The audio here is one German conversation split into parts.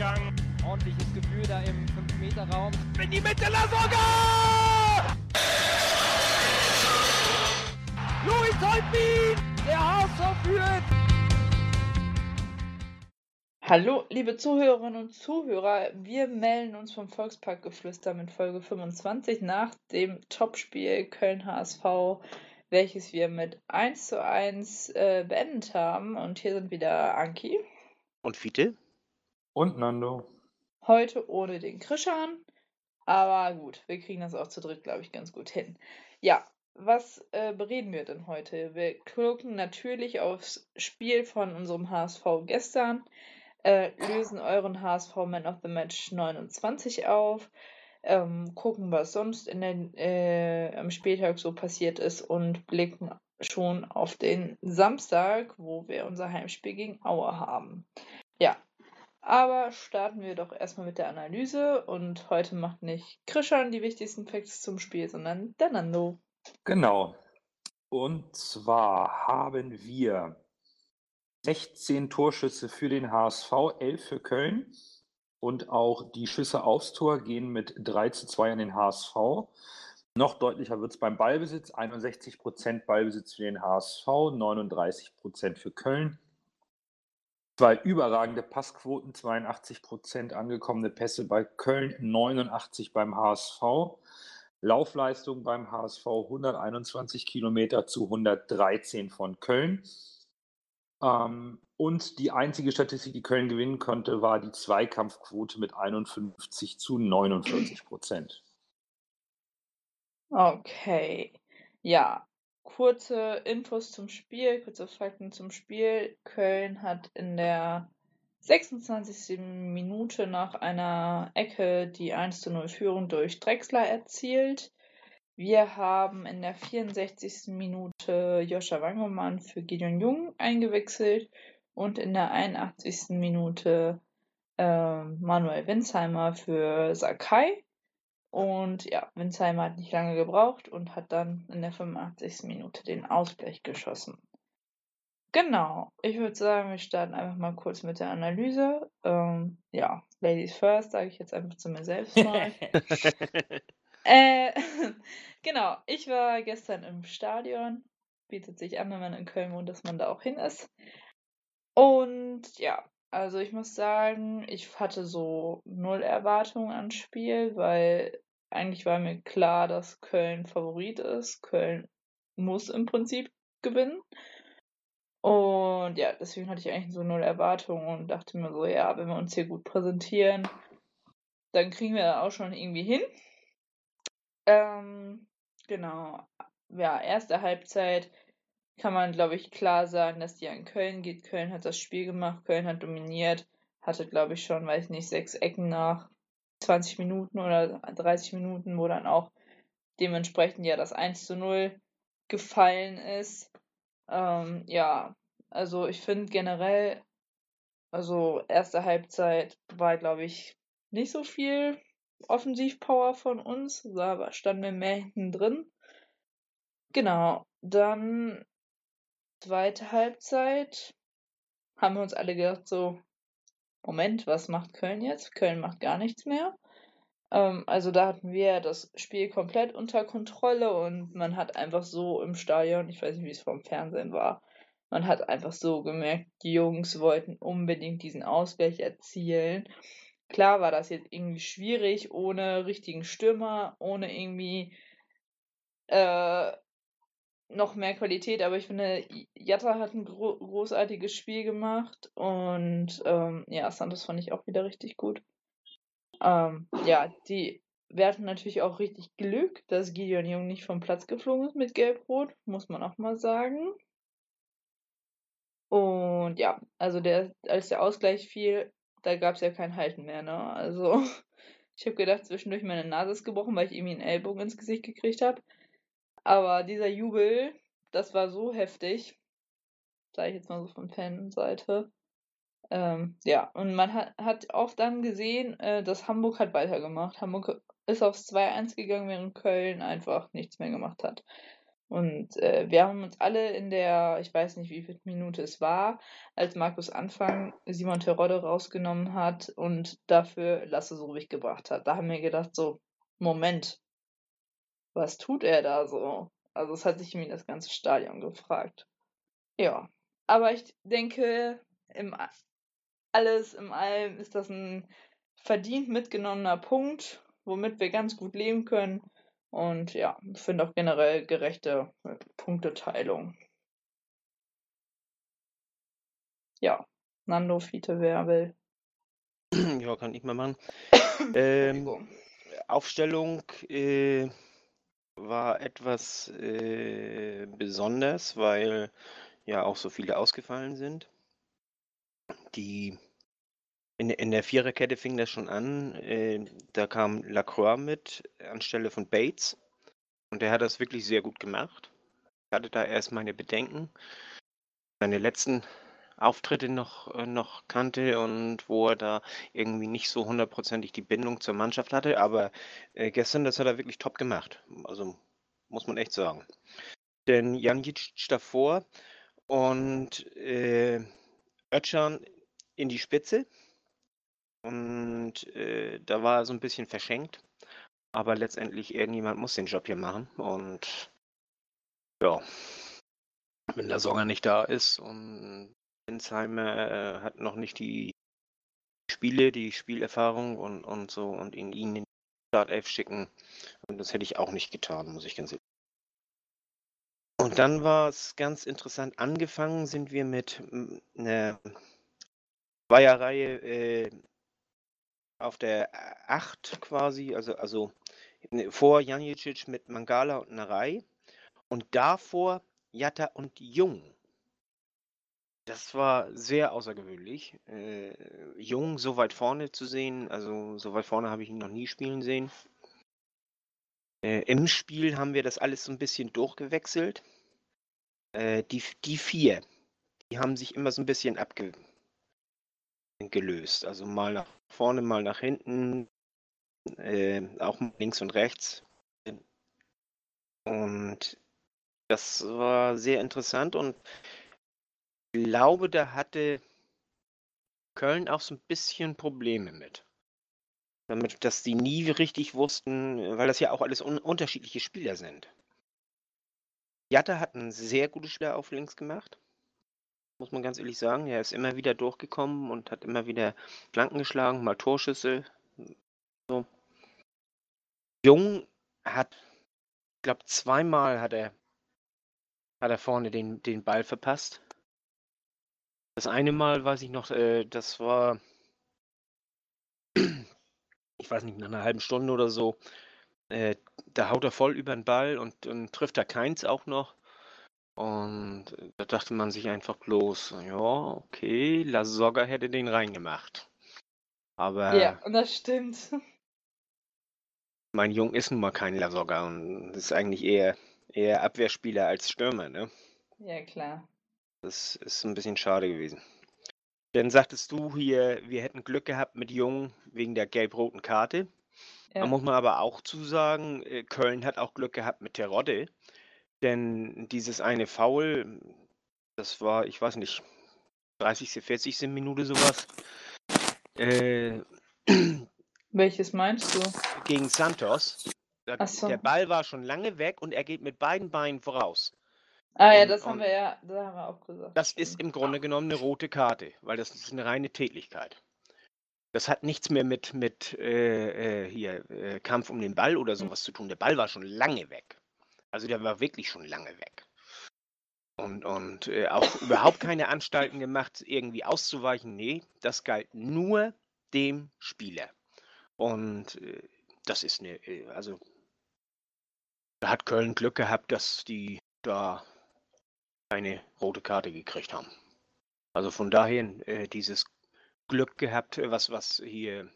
Durchgang. Ordentliches Gefühl da im 5-Meter-Raum. In die Mitte, Lasogga! Louis Holtbein! Der HSV führt! Hallo, liebe Zuhörerinnen und Zuhörer. Wir melden uns vom Volksparkgeflüster mit Folge 25 nach dem Topspiel Köln-HSV, welches wir mit 1 zu 1 äh, beendet haben. Und hier sind wieder Anki. Und Fiete? Und Nando. Heute ohne den Krischan. Aber gut, wir kriegen das auch zu dritt, glaube ich, ganz gut hin. Ja, was äh, bereden wir denn heute? Wir gucken natürlich aufs Spiel von unserem HSV gestern, äh, lösen euren HSV Man of the Match 29 auf, ähm, gucken, was sonst in den, äh, am Spieltag so passiert ist und blicken schon auf den Samstag, wo wir unser Heimspiel gegen Aue haben. Ja, aber starten wir doch erstmal mit der Analyse und heute macht nicht Krishan die wichtigsten Facts zum Spiel, sondern der Nando. Genau. Und zwar haben wir 16 Torschüsse für den HSV, 11 für Köln. Und auch die Schüsse aufs Tor gehen mit 3 zu 2 an den HSV. Noch deutlicher wird es beim Ballbesitz. 61% Ballbesitz für den HSV, 39% für Köln. Zwei überragende Passquoten, 82% angekommene Pässe bei Köln, 89 beim HSV. Laufleistung beim HSV 121 Kilometer zu 113 von Köln. Ähm, und die einzige Statistik, die Köln gewinnen konnte, war die Zweikampfquote mit 51 zu 49 Prozent. Okay. Ja, kurze Infos zum Spiel, kurze Fakten zum Spiel. Köln hat in der 26. Minute nach einer Ecke die 1 zu 0 Führung durch Drexler erzielt. Wir haben in der 64. Minute Joscha Wangemann für Gideon Jung eingewechselt und in der 81. Minute äh, Manuel Winsheimer für Sakai. Und ja, Winsheimer hat nicht lange gebraucht und hat dann in der 85. Minute den Ausgleich geschossen. Genau, ich würde sagen, wir starten einfach mal kurz mit der Analyse. Ähm, ja, Ladies first, sage ich jetzt einfach zu mir selbst mal. äh, genau, ich war gestern im Stadion. Bietet sich an, wenn man in Köln wohnt, dass man da auch hin ist. Und ja, also ich muss sagen, ich hatte so null Erwartungen ans Spiel, weil eigentlich war mir klar, dass Köln Favorit ist. Köln muss im Prinzip gewinnen. Und ja, deswegen hatte ich eigentlich so null Erwartungen und dachte mir so, ja, wenn wir uns hier gut präsentieren, dann kriegen wir das auch schon irgendwie hin. Ähm, genau. Ja, erste Halbzeit kann man, glaube ich, klar sagen, dass die an Köln geht. Köln hat das Spiel gemacht, Köln hat dominiert, hatte, glaube ich, schon, weiß ich nicht, sechs Ecken nach 20 Minuten oder 30 Minuten, wo dann auch dementsprechend ja das 1 zu 0 gefallen ist. Ähm, ja, also ich finde generell, also erste Halbzeit war, glaube ich, nicht so viel Offensivpower von uns. Da standen wir mehr hinten drin. Genau, dann zweite Halbzeit haben wir uns alle gedacht, so, Moment, was macht Köln jetzt? Köln macht gar nichts mehr. Ähm, also da hatten wir das Spiel komplett unter Kontrolle und man hat einfach so im Stadion, ich weiß nicht, wie es vom Fernsehen war, man hat einfach so gemerkt, die Jungs wollten unbedingt diesen Ausgleich erzielen. Klar war das jetzt irgendwie schwierig, ohne richtigen Stürmer, ohne irgendwie äh, noch mehr Qualität, aber ich finde, Jatta hat ein gro großartiges Spiel gemacht und ähm, ja, Santos fand ich auch wieder richtig gut. Ähm, ja, die wir natürlich auch richtig Glück, dass Gideon Jung nicht vom Platz geflogen ist mit Gelb-Rot, muss man auch mal sagen. Und ja, also der, als der Ausgleich fiel, da gab es ja kein Halten mehr, ne? Also, ich habe gedacht, zwischendurch meine Nase ist gebrochen, weil ich irgendwie einen Ellbogen ins Gesicht gekriegt habe. Aber dieser Jubel, das war so heftig. Sage ich jetzt mal so von Fanseite. Ähm, ja, und man hat, hat auch dann gesehen, äh, dass Hamburg hat weitergemacht. Hamburg ist aufs 2-1 gegangen, während Köln einfach nichts mehr gemacht hat. Und äh, wir haben uns alle in der, ich weiß nicht, wie viel Minute es war, als Markus Anfang Simon Terodde rausgenommen hat und dafür Lasse Sobich gebracht hat. Da haben wir gedacht, so, Moment, was tut er da so? Also es hat sich irgendwie das ganze Stadion gefragt. Ja, aber ich denke, im alles im allem ist das ein verdient mitgenommener Punkt, womit wir ganz gut leben können. Und ja, ich finde auch generell gerechte Punkteteilung. Ja, Nando, Fiete, wer will? Ja, kann ich mal machen. ähm, Aufstellung äh, war etwas äh, besonders, weil ja auch so viele ausgefallen sind. Die in, in der Viererkette fing das schon an. Äh, da kam Lacroix mit anstelle von Bates. Und der hat das wirklich sehr gut gemacht. Ich hatte da erst meine Bedenken. Seine letzten Auftritte noch, äh, noch kannte und wo er da irgendwie nicht so hundertprozentig die Bindung zur Mannschaft hatte. Aber äh, gestern, das hat er wirklich top gemacht. Also muss man echt sagen. Denn Janic davor und äh, Ötchan in die Spitze. Und äh, da war er so ein bisschen verschenkt. Aber letztendlich, irgendjemand muss den Job hier machen. Und ja, wenn der Songer nicht da ist und Insheimer äh, hat noch nicht die Spiele, die Spielerfahrung und, und so und ihn, in die Startelf schicken. Und das hätte ich auch nicht getan, muss ich ganz ehrlich Und dann war es ganz interessant. Angefangen sind wir mit einer Zweierreihe äh, auf der 8 quasi, also, also ne, vor Janicic mit Mangala und Narei und davor Jatta und Jung. Das war sehr außergewöhnlich, äh, Jung so weit vorne zu sehen. Also so weit vorne habe ich ihn noch nie spielen sehen. Äh, Im Spiel haben wir das alles so ein bisschen durchgewechselt. Äh, die, die vier, die haben sich immer so ein bisschen abgelöst. Also mal nach vorne, mal nach hinten, äh, auch links und rechts. Und das war sehr interessant und glaube, da hatte Köln auch so ein bisschen Probleme mit. Damit, dass die nie richtig wussten, weil das ja auch alles un unterschiedliche Spieler sind. Jatta hat ein sehr gutes Spiel auf links gemacht muss man ganz ehrlich sagen. Er ist immer wieder durchgekommen und hat immer wieder Flanken geschlagen, mal Torschüsse. So. Jung hat, ich glaube, zweimal hat er, hat er vorne den, den Ball verpasst. Das eine Mal weiß ich noch, äh, das war, ich weiß nicht, nach einer halben Stunde oder so. Äh, da haut er voll über den Ball und, und trifft er keins auch noch. Und da dachte man sich einfach bloß, ja, okay, La Soga hätte den reingemacht. Aber Ja, und das stimmt. mein Jung ist nun mal kein La Soga und ist eigentlich eher, eher Abwehrspieler als Stürmer, ne? Ja, klar. Das ist ein bisschen schade gewesen. Dann sagtest du hier, wir hätten Glück gehabt mit Jung wegen der gelb-roten Karte. Da Ja. muss man aber auch zusagen, äh, Köln hat auch Glück gehabt mit Terodde. Denn dieses eine Foul, das war, ich weiß nicht, 30., 40. Minute sowas. Äh, Welches meinst du? gegen Santos. Da, so. Der Ball war schon lange weg und er geht mit beiden Beinen voraus. Ah ja, Und- das haben wir ja, da haben wir auch gesagt. Das ist im Grunde genommen eine rote Karte, weil das ist eine reine Tätlichkeit. Das hat nichts mehr mit, mit äh, äh, hier, äh, Kampf um den Ball oder sowas zu tun. Der Ball war schon lange weg. Also der war wirklich schon lange weg. Und, und äh, auch überhaupt keine Anstalten gemacht, irgendwie auszuweichen. Nee, das galt nur dem Spieler. Und äh, das ist eine, äh, also da hat Köln Glück gehabt, dass die da eine rote Karte gekriegt haben. Also von daher äh, dieses Glück gehabt, äh, was, was hier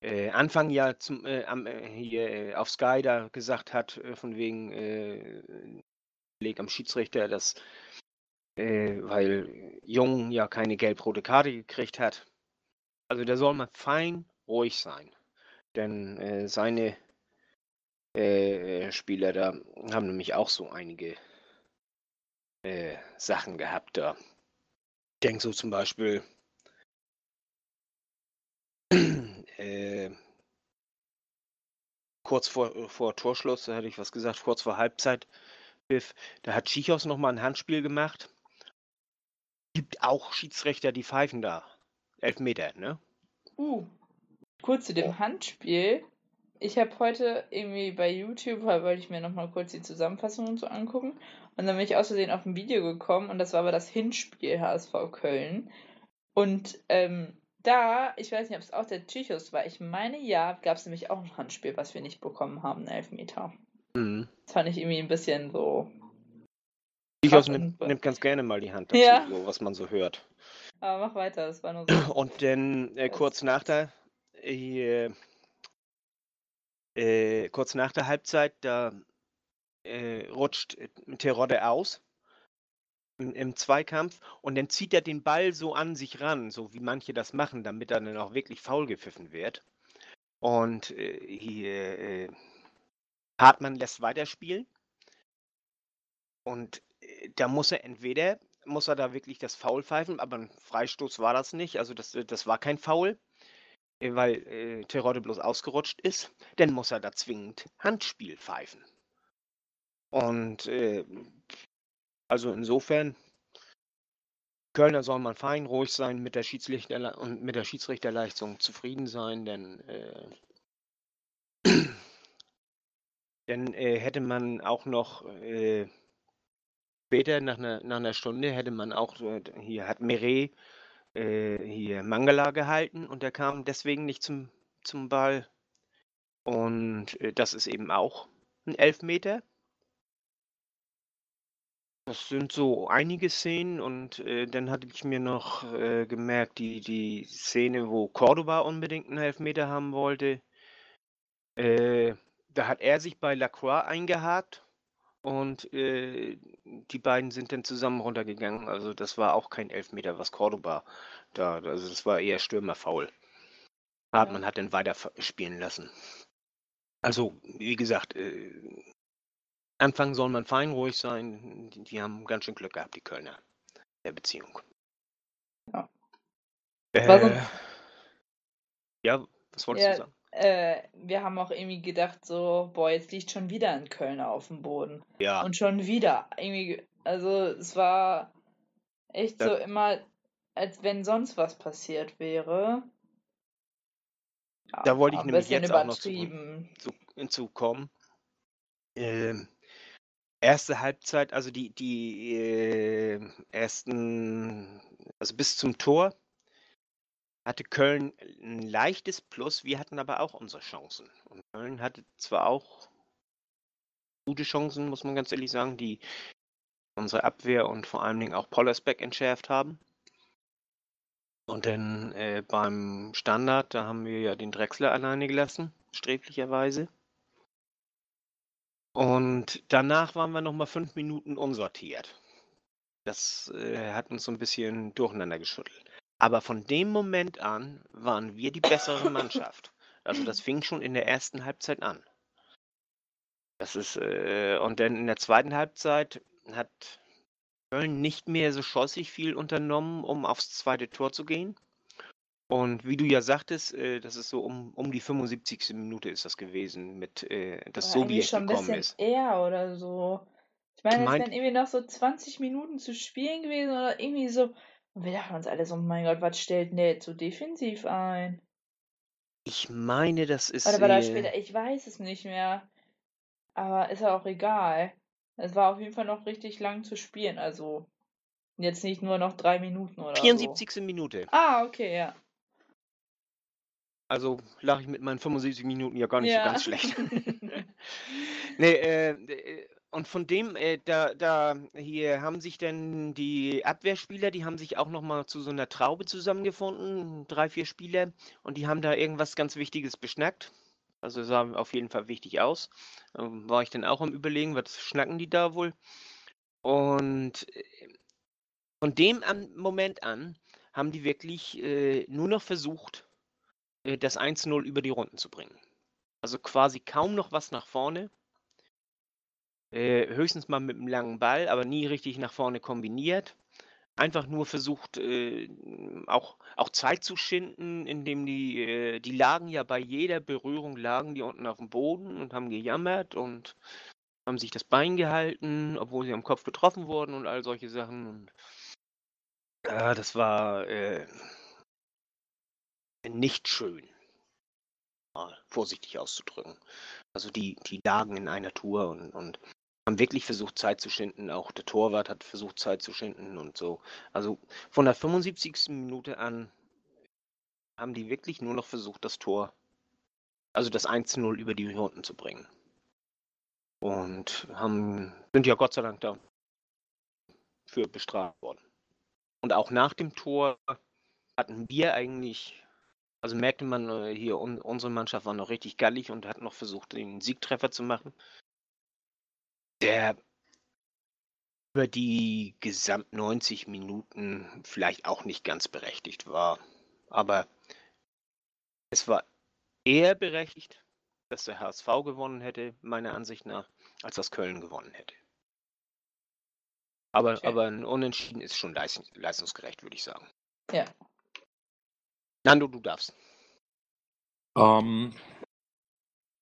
äh, Anfang ja zum, äh, am, äh, hier äh, auf Sky da gesagt hat, von wegen äh, Leg am Schiedsrichter, dass weil Jung ja keine gelb-rote Karte gekriegt hat. Also da soll man fein ruhig sein. Denn seine Spieler da haben nämlich auch so einige äh, Sachen gehabt da. Ich denke so zum Beispiel äh, kurz vor, vor Torschluss, da hatte ich was gesagt, kurz vor Halbzeit, da hat Schichos nochmal ein Handspiel gemacht. Gibt auch Schiedsrichter, die pfeifen da. Elf Meter, ne? Uh, kurz zu dem. Handspiel. Ich habe heute irgendwie bei YouTube, wollte ich mir nochmal kurz die Zusammenfassung und so angucken. Und dann bin ich aus Versehen auf ein Video gekommen und das war aber das Hinspiel HSV Köln. Und ähm, da, ich weiß nicht, ob es auch der Tychus war, ich meine ja, gab es nämlich auch ein Handspiel, was wir nicht bekommen haben, einen Elfmeter. Mhm. Das fand ich irgendwie ein bisschen so. Tychus nimmt, nimmt, ganz gerne mal die Hand dazu, ja. so, was man so hört. Aber mach weiter, das war nur so. Und dann äh, kurz nach der äh, äh, kurz nach der Halbzeit, da äh, rutscht Terodde aus im, im, Zweikampf und dann zieht er den Ball so an sich ran, so wie manche das machen, damit er dann auch wirklich faul gepfiffen wird. Und äh, hier, äh, Hartmann lässt weiterspielen. Und äh, da muss er entweder, muss er da wirklich das Foul pfeifen, aber ein Freistoß war das nicht, also das, das war kein Foul. Äh, weil äh, Terodde bloß ausgerutscht ist, dann muss er da zwingend Handspiel pfeifen. Und äh, also insofern, Kölner soll man fein ruhig sein mit der Schiedsrichter und mit der Schiedsrichterleistung zufrieden sein, denn äh, dann äh, hätte man auch noch äh, später nach einer, nach einer Stunde hätte man auch hier hat Meret äh, hier Mangala gehalten und der kam deswegen nicht zum, zum Ball. Und äh, das ist eben auch ein Elfmeter. Das sind so einige Szenen und äh, dann hatte ich mir noch äh, gemerkt, die, die Szene, wo Cordoba unbedingt einen Elfmeter haben wollte. Äh, da hat er sich bei Lacroix eingehakt und äh, die beiden sind dann zusammen runtergegangen. Also das war auch kein Elfmeter, was Cordoba da, also das war eher Stürmerfaul. Hartmann ja. hat dann weiter spielen lassen. Also, wie gesagt, äh, Anfang soll man fein ruhig sein. Die, die, haben ganz schön Glück gehabt, die Kölner, der Beziehung. Ja. Äh, ja, was wolltest ja, du sagen? äh, wir haben auch irgendwie gedacht, so, boah, jetzt liegt schon wieder ein Kölner auf dem Boden. Ja. Und schon wieder. Irgendwie, also es war echt ja. so immer, als wenn sonst was passiert wäre. Ja, da wollte ich nämlich jetzt auch noch zu, zu, hinzukommen. Ähm, erste Halbzeit, also die, die äh, ersten, also bis zum Tor hatte Köln ein leichtes Plus, wir hatten aber auch unsere Chancen. Und Köln hatte zwar auch gute Chancen, muss man ganz ehrlich sagen, die unsere Abwehr und vor allen Dingen auch Pollersbeck entschärft haben. Und dann äh, beim Standard, da haben wir ja den Drechsler alleine gelassen, sträflicherweise. Und danach waren wir nochmal fünf Minuten unsortiert. Das äh, hat uns so ein bisschen durcheinander geschüttelt. Aber von dem Moment an waren wir die bessere Mannschaft. Also das fing schon in der ersten Halbzeit an. Das ist, äh, und dann in der zweiten Halbzeit hat Köln nicht mehr so schossig viel unternommen, um aufs zweite Tor zu gehen. Und wie du ja sagtest, äh, das ist so um, um die 75. Minute ist das gewesen, mit äh, dass Sobiech schon gekommen ein bisschen ist. Eher oder so. Ich meine, es wären irgendwie noch so 20 Minuten zu spielen gewesen oder irgendwie so. Und wir dachten uns alle so, mein Gott, was stellt jetzt so defensiv ein? Ich meine, das ist. Oder war das später? Ich weiß es nicht mehr. Aber ist ja auch egal. Es war auf jeden Fall noch richtig lang zu spielen. Also jetzt nicht nur noch drei Minuten oder 74. so. Minute. Ah, okay, ja. Also lag ich mit meinen 75 Minuten ja gar nicht ja. so ganz schlecht. nee, äh, äh und von dem, äh, da, da hier haben sich dann die Abwehrspieler, die haben sich auch nochmal zu so einer Traube zusammengefunden, drei, vier Spieler, und die haben da irgendwas ganz Wichtiges beschnackt. Also sah auf jeden Fall wichtig aus. Ähm, war ich dann auch am Überlegen, was schnacken die da wohl? Und äh, von dem an, Moment an haben die wirklich äh, nur noch versucht, das 1-0 über die Runden zu bringen. Also quasi kaum noch was nach vorne. Äh, höchstens mal mit einem langen Ball, aber nie richtig nach vorne kombiniert. Einfach nur versucht, äh, auch, auch Zeit zu schinden, indem die, äh, die lagen ja bei jeder Berührung, lagen die unten auf dem Boden und haben gejammert und haben sich das Bein gehalten, obwohl sie am Kopf getroffen wurden und all solche Sachen. Und ja, das war äh, nicht schön, mal vorsichtig auszudrücken. Also die, die lagen in einer Tour und, und haben wirklich versucht, Zeit zu schinden. Auch der Torwart hat versucht, Zeit zu schinden und so. Also von der 75. Minute an haben die wirklich nur noch versucht, das Tor, also das 1-0 über die Runden zu bringen. Und haben, sind ja Gott sei Dank dafür bestraft worden. Und auch nach dem Tor hatten wir eigentlich, also merkte man äh, hier, unsere Mannschaft war noch richtig gallig und hat noch versucht, den Siegtreffer zu machen der über die gesamt 90 Minuten vielleicht auch nicht ganz berechtigt war. Aber es war eher berechtigt, dass der HSV gewonnen hätte, meiner Ansicht nach, als dass Köln gewonnen hätte. Aber, okay. aber ein Unentschieden ist schon leistungsgerecht, würde ich sagen. Ja. Nando, du darfst. Ähm,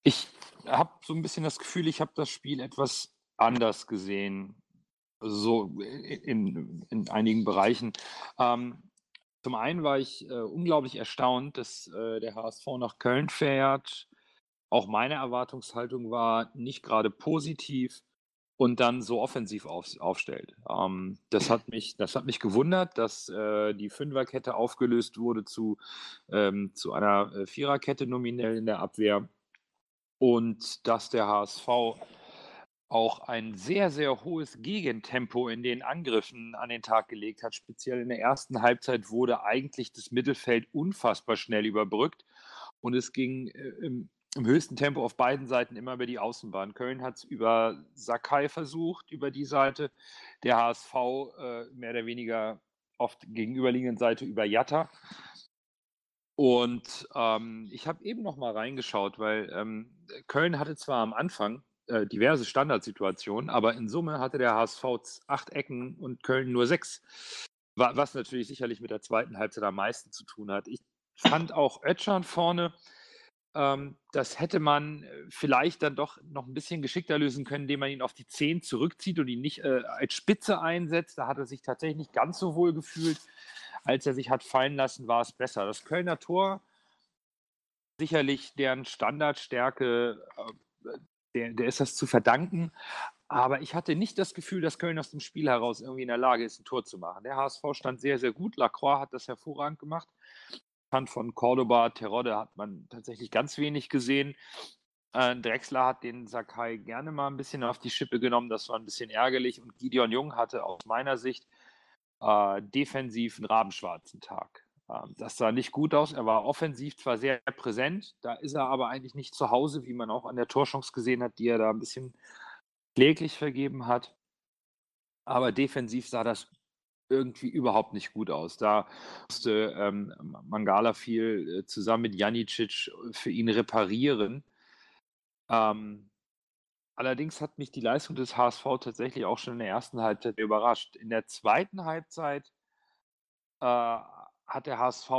ich habe so ein bisschen das Gefühl, ich habe das Spiel etwas anders gesehen, so in, in einigen Bereichen. Ähm, zum einen war ich äh, unglaublich erstaunt, dass äh, der HSV nach Köln fährt. Auch meine Erwartungshaltung war nicht gerade positiv und dann so offensiv auf, aufstellt. Ähm, das, hat mich, das hat mich gewundert, dass äh, die Fünferkette aufgelöst wurde zu, ähm, zu einer äh, Viererkette nominell in der Abwehr und dass der HSV auch ein sehr, sehr hohes Gegentempo in den Angriffen an den Tag gelegt hat. Speziell in der ersten Halbzeit wurde eigentlich das Mittelfeld unfassbar schnell überbrückt und es ging äh, im, im, höchsten Tempo auf beiden Seiten immer über die Außenbahn. Köln hat es über Sakai versucht, über die Seite, der HSV äh, mehr oder weniger auf der gegenüberliegenden Seite über Jatta. Und ähm, ich habe eben noch mal reingeschaut, weil ähm, Köln hatte zwar am Anfang äh, diverse Standardsituationen, aber in Summe hatte der HSV acht Ecken und Köln nur sechs. Was natürlich sicherlich mit der zweiten Halbzeit am meisten zu tun hat. Ich fand auch Ötschern vorne, das hätte man äh, vielleicht dann doch noch ein bisschen geschickter lösen können, indem man ihn auf die 10 zurückzieht und ihn nicht äh, als Spitze einsetzt. Da hat er sich tatsächlich nicht ganz so wohl gefühlt. Als er sich hat fallen lassen, war es besser. Das Kölner Tor, sicherlich deren Standardstärke, äh, der, der ist das zu verdanken. Aber ich hatte nicht das Gefühl, dass Köln aus dem Spiel heraus irgendwie in der Lage ist, ein Tor zu machen. Der HSV stand sehr, sehr gut. Lacroix hat das hervorragend gemacht. Fand von Cordoba, Terodde hat man tatsächlich ganz wenig gesehen. Äh, Drexler hat den Sakai gerne mal ein bisschen auf die Schippe genommen. Das war ein bisschen ärgerlich. Und Gideon Jung hatte aus meiner Sicht äh, defensiv einen rabenschwarzen Tag. Ähm, das sah nicht gut aus. Er war offensiv zwar sehr präsent, da ist er aber eigentlich nicht zu Hause, wie man auch an der Torchance gesehen hat, die er da ein bisschen kläglich vergeben hat. Aber defensiv sah das irgendwie überhaupt nicht gut aus. Da musste ähm, Mangala viel äh, zusammen mit Janicic für ihn reparieren. Ähm, allerdings hat mich die Leistung des HSV tatsächlich auch schon in der ersten Halbzeit überrascht. In der zweiten Halbzeit äh, hat der HSV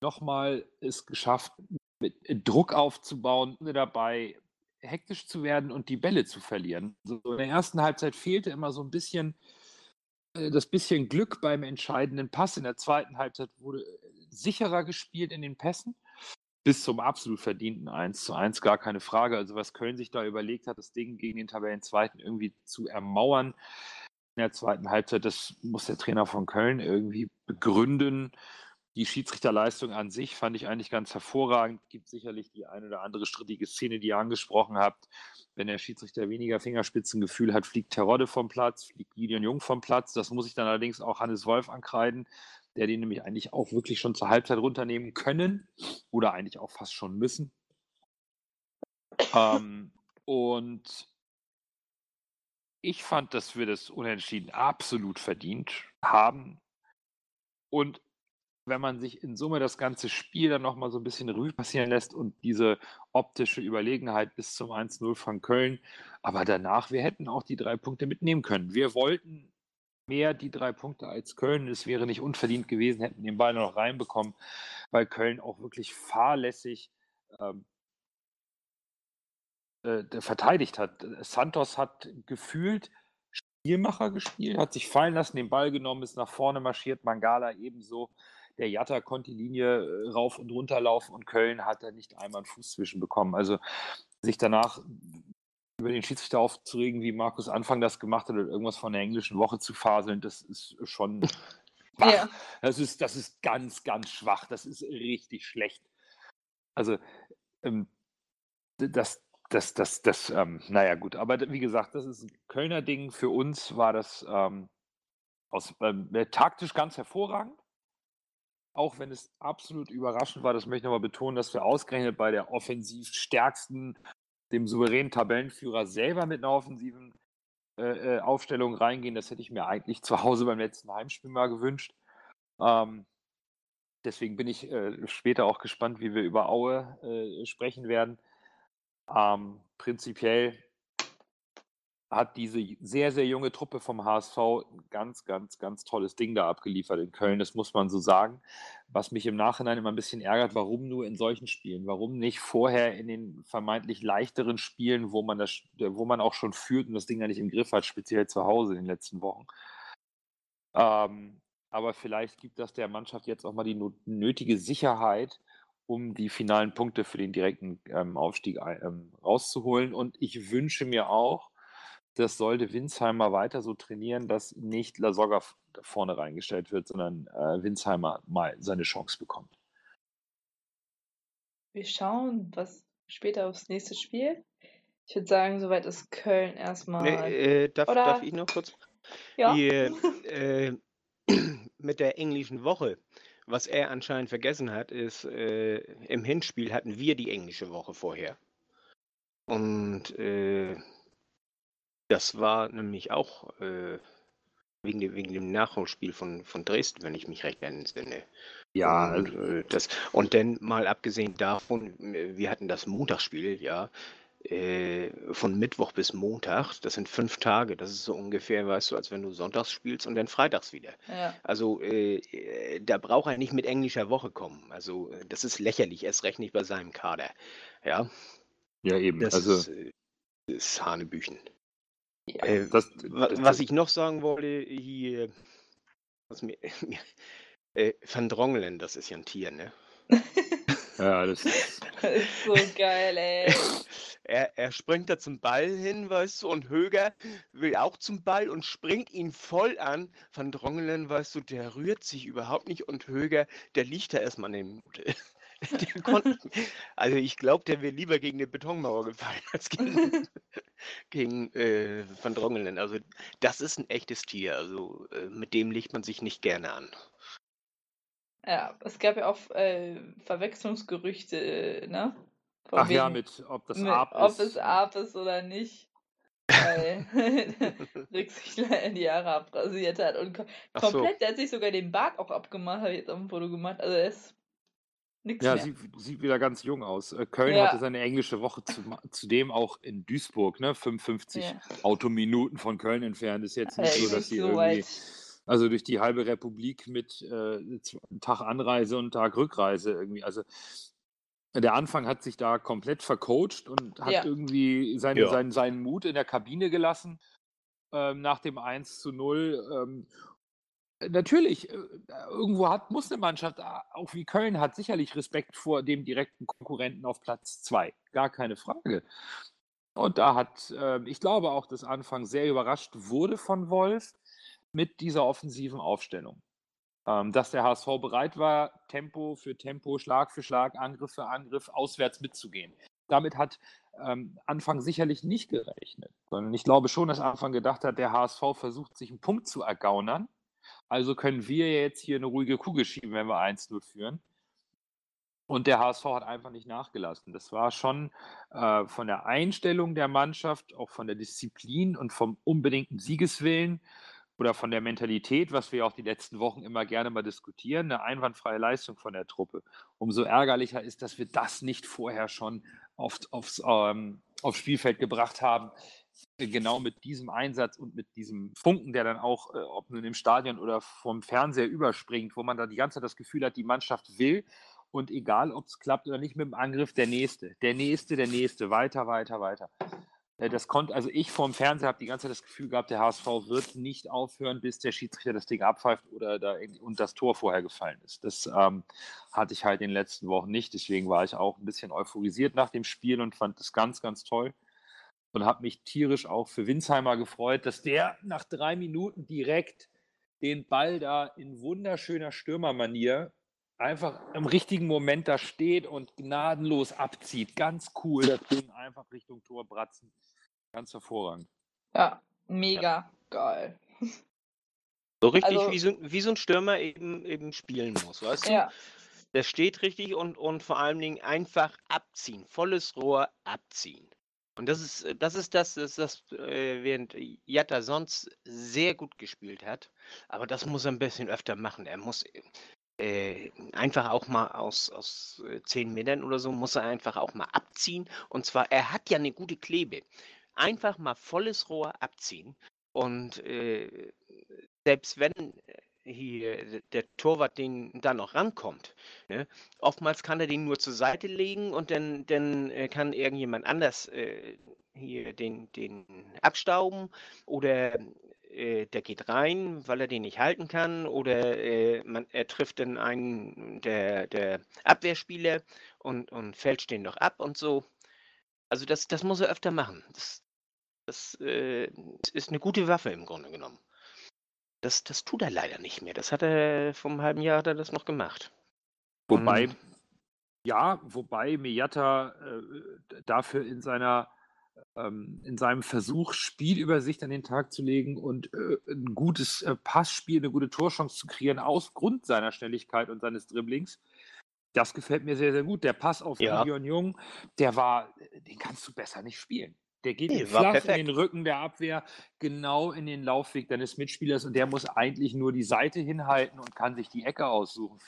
nochmal es geschafft, Druck aufzubauen, ohne dabei hektisch zu werden und die Bälle zu verlieren. So in der ersten Halbzeit fehlte immer so ein bisschen äh, das bisschen Glück beim entscheidenden Pass. In der zweiten Halbzeit wurde sicherer gespielt in den Pässen. Bis zum absolut verdienten 1 zu 1, gar keine Frage. Also was Köln sich da überlegt hat, das Ding gegen den Tabellenzweiten irgendwie zu ermauern, in der zweiten Halbzeit, das muss der Trainer von Köln irgendwie begründen. Die Schiedsrichterleistung an sich fand ich eigentlich ganz hervorragend. Gibt sicherlich die eine oder andere strittige Szene, die ihr angesprochen habt. Wenn der Schiedsrichter weniger Fingerspitzengefühl hat, fliegt Terodde vom Platz, fliegt Gideon Jung vom Platz. Das muss ich dann allerdings auch Hannes Wolf ankreiden, der den nämlich eigentlich auch wirklich schon zur Halbzeit runternehmen können oder eigentlich auch fast schon müssen. ähm, und ich fand, dass wir das Unentschieden absolut verdient haben. Und wenn man sich in Summe das ganze Spiel dann nochmal so ein bisschen Revue passieren lässt und diese optische Überlegenheit bis zum 1-0 von Köln. Aber danach, wir hätten auch die drei Punkte mitnehmen können. Wir wollten mehr die drei Punkte als Köln. Es wäre nicht unverdient gewesen, hätten den Ball noch reinbekommen, weil Köln auch wirklich fahrlässig ähm, äh, verteidigt hat. Santos hat gefühlt Spielmacher gespielt, hat sich fallen lassen, den Ball genommen, ist nach vorne marschiert, Mangala ebenso. Der Jatta konnte die Linie äh, rauf und runter laufen und Köln hat da nicht einmal einen Fuß zwischen bekommen. Also sich danach über den Schiedsrichter aufzuregen, wie Markus Anfang das gemacht hat, oder irgendwas von der englischen Woche zu faseln, das ist schon schwach. Ja. Das, ist, das ist ganz, ganz schwach. Das ist richtig schlecht. Also, ähm, das, das, das, das, ähm, naja, gut. Aber wie gesagt, das ist ein Kölner Ding. Für uns war das ähm, aus, ähm, taktisch ganz hervorragend. Auch wenn es absolut überraschend war, das möchte ich nochmal betonen, dass wir ausgerechnet bei der offensiv stärksten, dem souveränen Tabellenführer selber mit einer offensiven äh, äh, Aufstellung reingehen. Das hätte ich mir eigentlich zu Hause beim letzten Heimspiel mal gewünscht. Ähm, deswegen bin ich äh, später auch gespannt, wie wir über Aue äh, sprechen werden. Ähm, prinzipiell hat diese sehr, sehr junge Truppe vom HSV ein ganz, ganz, ganz tolles Ding da abgeliefert in Köln, das muss man so sagen. Was mich im Nachhinein immer ein bisschen ärgert, warum nur in solchen Spielen? Warum nicht vorher in den vermeintlich leichteren Spielen, wo man, das, wo man auch schon führt und das Ding ja nicht im Griff hat, speziell zu Hause in den letzten Wochen? Ähm, aber vielleicht gibt das der Mannschaft jetzt auch mal die nötige Sicherheit, um die finalen Punkte für den direkten ähm, Aufstieg ähm, rauszuholen. Und ich wünsche mir auch, das sollte Winsheimer weiter so trainieren, dass nicht Lasogga vorne reingestellt wird, sondern äh, Winsheimer mal seine Chance bekommt. Wir schauen, was später aufs nächste Spiel. Ich würde sagen, soweit ist Köln erstmal. Nee, äh, darf, darf, ich noch kurz? Ja. Die, äh, mit der englischen Woche. Was er anscheinend vergessen hat, ist, äh, im Hinspiel hatten wir die englische Woche vorher. Und äh, das war nämlich auch äh, wegen, dem, wegen dem Nachholspiel von, von Dresden, wenn ich mich recht entsinne. Ja. Und, äh, das, und dann mal abgesehen davon, äh, wir hatten das Montagsspiel, ja, äh, von Mittwoch bis Montag, das sind fünf Tage. Das ist so ungefähr, weißt du, als wenn du sonntags spielst und dann freitags wieder. Ja. Also äh, äh da braucht er nicht mit englischer Woche kommen. Also äh, das ist lächerlich, erst recht nicht bei seinem Kader. Ja. Ja, eben. Das also ist, ist Hanebüchen. Ja. Äh, das, das, was ich noch sagen wollte, hier, was mir, äh, Van Drongelen, das ist ja ein Tier, ne? ja, das ist, das ist so geil, ey. Er, er springt da zum Ball hin, weißt du, und Höger will auch zum Ball und springt ihn voll an. Van Drongelen, weißt du, der rührt sich überhaupt nicht und Höger, der liegt da erstmal in dem also ich glaube, der wäre lieber gegen eine Betonmauer gefallen als gegen, gegen äh, Van Drongelen. Also das ist ein echtes Tier. Also äh, mit dem legt man sich nicht gerne an. Ja, es gab ja auch äh, Verwechslungsgerüchte, ne? Von Ach wegen, ja, mit ob das Arp ist. Ob es Arp ist oder nicht. Weil Rücksichtler in die Haare abrasiert hat. Und kom so. komplett, der hat sich sogar den Bart auch abgemacht, habe ich jetzt auf dem Foto gemacht. Also er ist nix Ja, mehr. sieht, sieht wieder ganz jung aus. Äh, Köln Ja. hatte seine englische Woche zu, zudem auch in Duisburg, ne? 55 Ja. Autominuten von Köln entfernt. Ist jetzt nicht Ey, so, dass sie so irgendwie, weit. also durch die halbe Republik mit äh, Tag Anreise und Tag Rückreise irgendwie. Also der Anfang hat sich da komplett vercoacht und hat Ja. irgendwie seinen, Ja. seinen, seinen Mut in der Kabine gelassen ähm, nach dem 1 zu 0. Ähm, natürlich, äh, irgendwo hat, muss eine Mannschaft, äh, auch wie Köln, hat sicherlich Respekt vor dem direkten Konkurrenten auf Platz 2. Gar keine Frage. Und da hat, äh, ich glaube auch, dass Anfang sehr überrascht wurde von Wolf mit dieser offensiven Aufstellung. Ähm, dass der HSV bereit war, Tempo für Tempo, Schlag für Schlag, Angriff für Angriff auswärts mitzugehen. Damit hat ähm, Anfang sicherlich nicht gerechnet, sondern ich glaube schon, dass Anfang gedacht hat, der HSV versucht, sich einen Punkt zu ergaunern. Also können wir jetzt hier eine ruhige Kugel schieben, wenn wir 1-0 führen. Und der HSV hat einfach nicht nachgelassen. Das war schon äh, von der Einstellung der Mannschaft, auch von der Disziplin und vom unbedingten Siegeswillen oder von der Mentalität, was wir auch die letzten Wochen immer gerne mal diskutieren, eine einwandfreie Leistung von der Truppe. Umso ärgerlicher ist, dass wir das nicht vorher schon auf, aufs, ähm, aufs Spielfeld gebracht haben. Genau mit diesem Einsatz und mit diesem Funken, der dann auch, äh, ob nun im Stadion oder vom Fernseher überspringt, wo man da die ganze Zeit das Gefühl hat, die Mannschaft will und egal, ob es klappt oder nicht mit dem Angriff, der nächste, der nächste, der nächste, weiter, weiter, weiter. Äh, das konnte, also ich vorm Fernseher habe die ganze Zeit das Gefühl gehabt, der HSV wird nicht aufhören, bis der Schiedsrichter das Ding abpfeift oder da und das Tor vorher gefallen ist. Das ähm, hatte ich halt in den letzten Wochen nicht. Deswegen war ich auch ein bisschen euphorisiert nach dem Spiel und fand das ganz, ganz toll. Und habe mich tierisch auch für Winsheimer gefreut, dass der nach drei Minuten direkt den Ball da in wunderschöner Stürmermanier einfach im richtigen Moment da steht und gnadenlos abzieht. Ganz cool, das Ding einfach Richtung Tor bratzen. Ganz hervorragend. Ja, mega ja. geil. So richtig also, wie, so, wie so ein Stürmer eben, eben spielen muss, weißt du? Ja. Der steht richtig und, und vor allen Dingen einfach abziehen. Volles Rohr abziehen. Und das ist das, ist das, das, das äh, während Jatta sonst sehr gut gespielt hat. Aber das muss er ein bisschen öfter machen. Er muss äh, einfach auch mal aus, aus äh, 10 Metern oder so, muss er einfach auch mal abziehen. Und zwar, er hat ja eine gute Klebe. Einfach mal volles Rohr abziehen. Und äh, selbst wenn äh, hier der Torwart den da noch rankommt. Ne? Oftmals kann er den nur zur Seite legen und dann, dann äh, kann irgendjemand anders äh, hier den, den abstauben oder äh, der geht rein, weil er den nicht halten kann, oder äh, man, er trifft dann einen der, der Abwehrspieler und, und fälscht den noch ab und so. Also das, das muss er öfter machen. Das, das äh, ist eine gute Waffe im Grunde genommen. Das, das tut er leider nicht mehr. Das hat er vom halben Jahr hat er das noch gemacht. Wobei, und, ja, wobei Miata äh, dafür in seiner ähm, in seinem Versuch, Spielübersicht an den Tag zu legen und äh, ein gutes äh, Passspiel, eine gute Torchance zu kreieren, aus Grund seiner Schnelligkeit und seines Dribblings. Das gefällt mir sehr, sehr gut. Der Pass auf ja. Jung, der war, den kannst du besser nicht spielen. Der geht nee, flach in den Rücken der Abwehr, genau in den Laufweg deines Mitspielers und der muss eigentlich nur die Seite hinhalten und kann sich die Ecke aussuchen.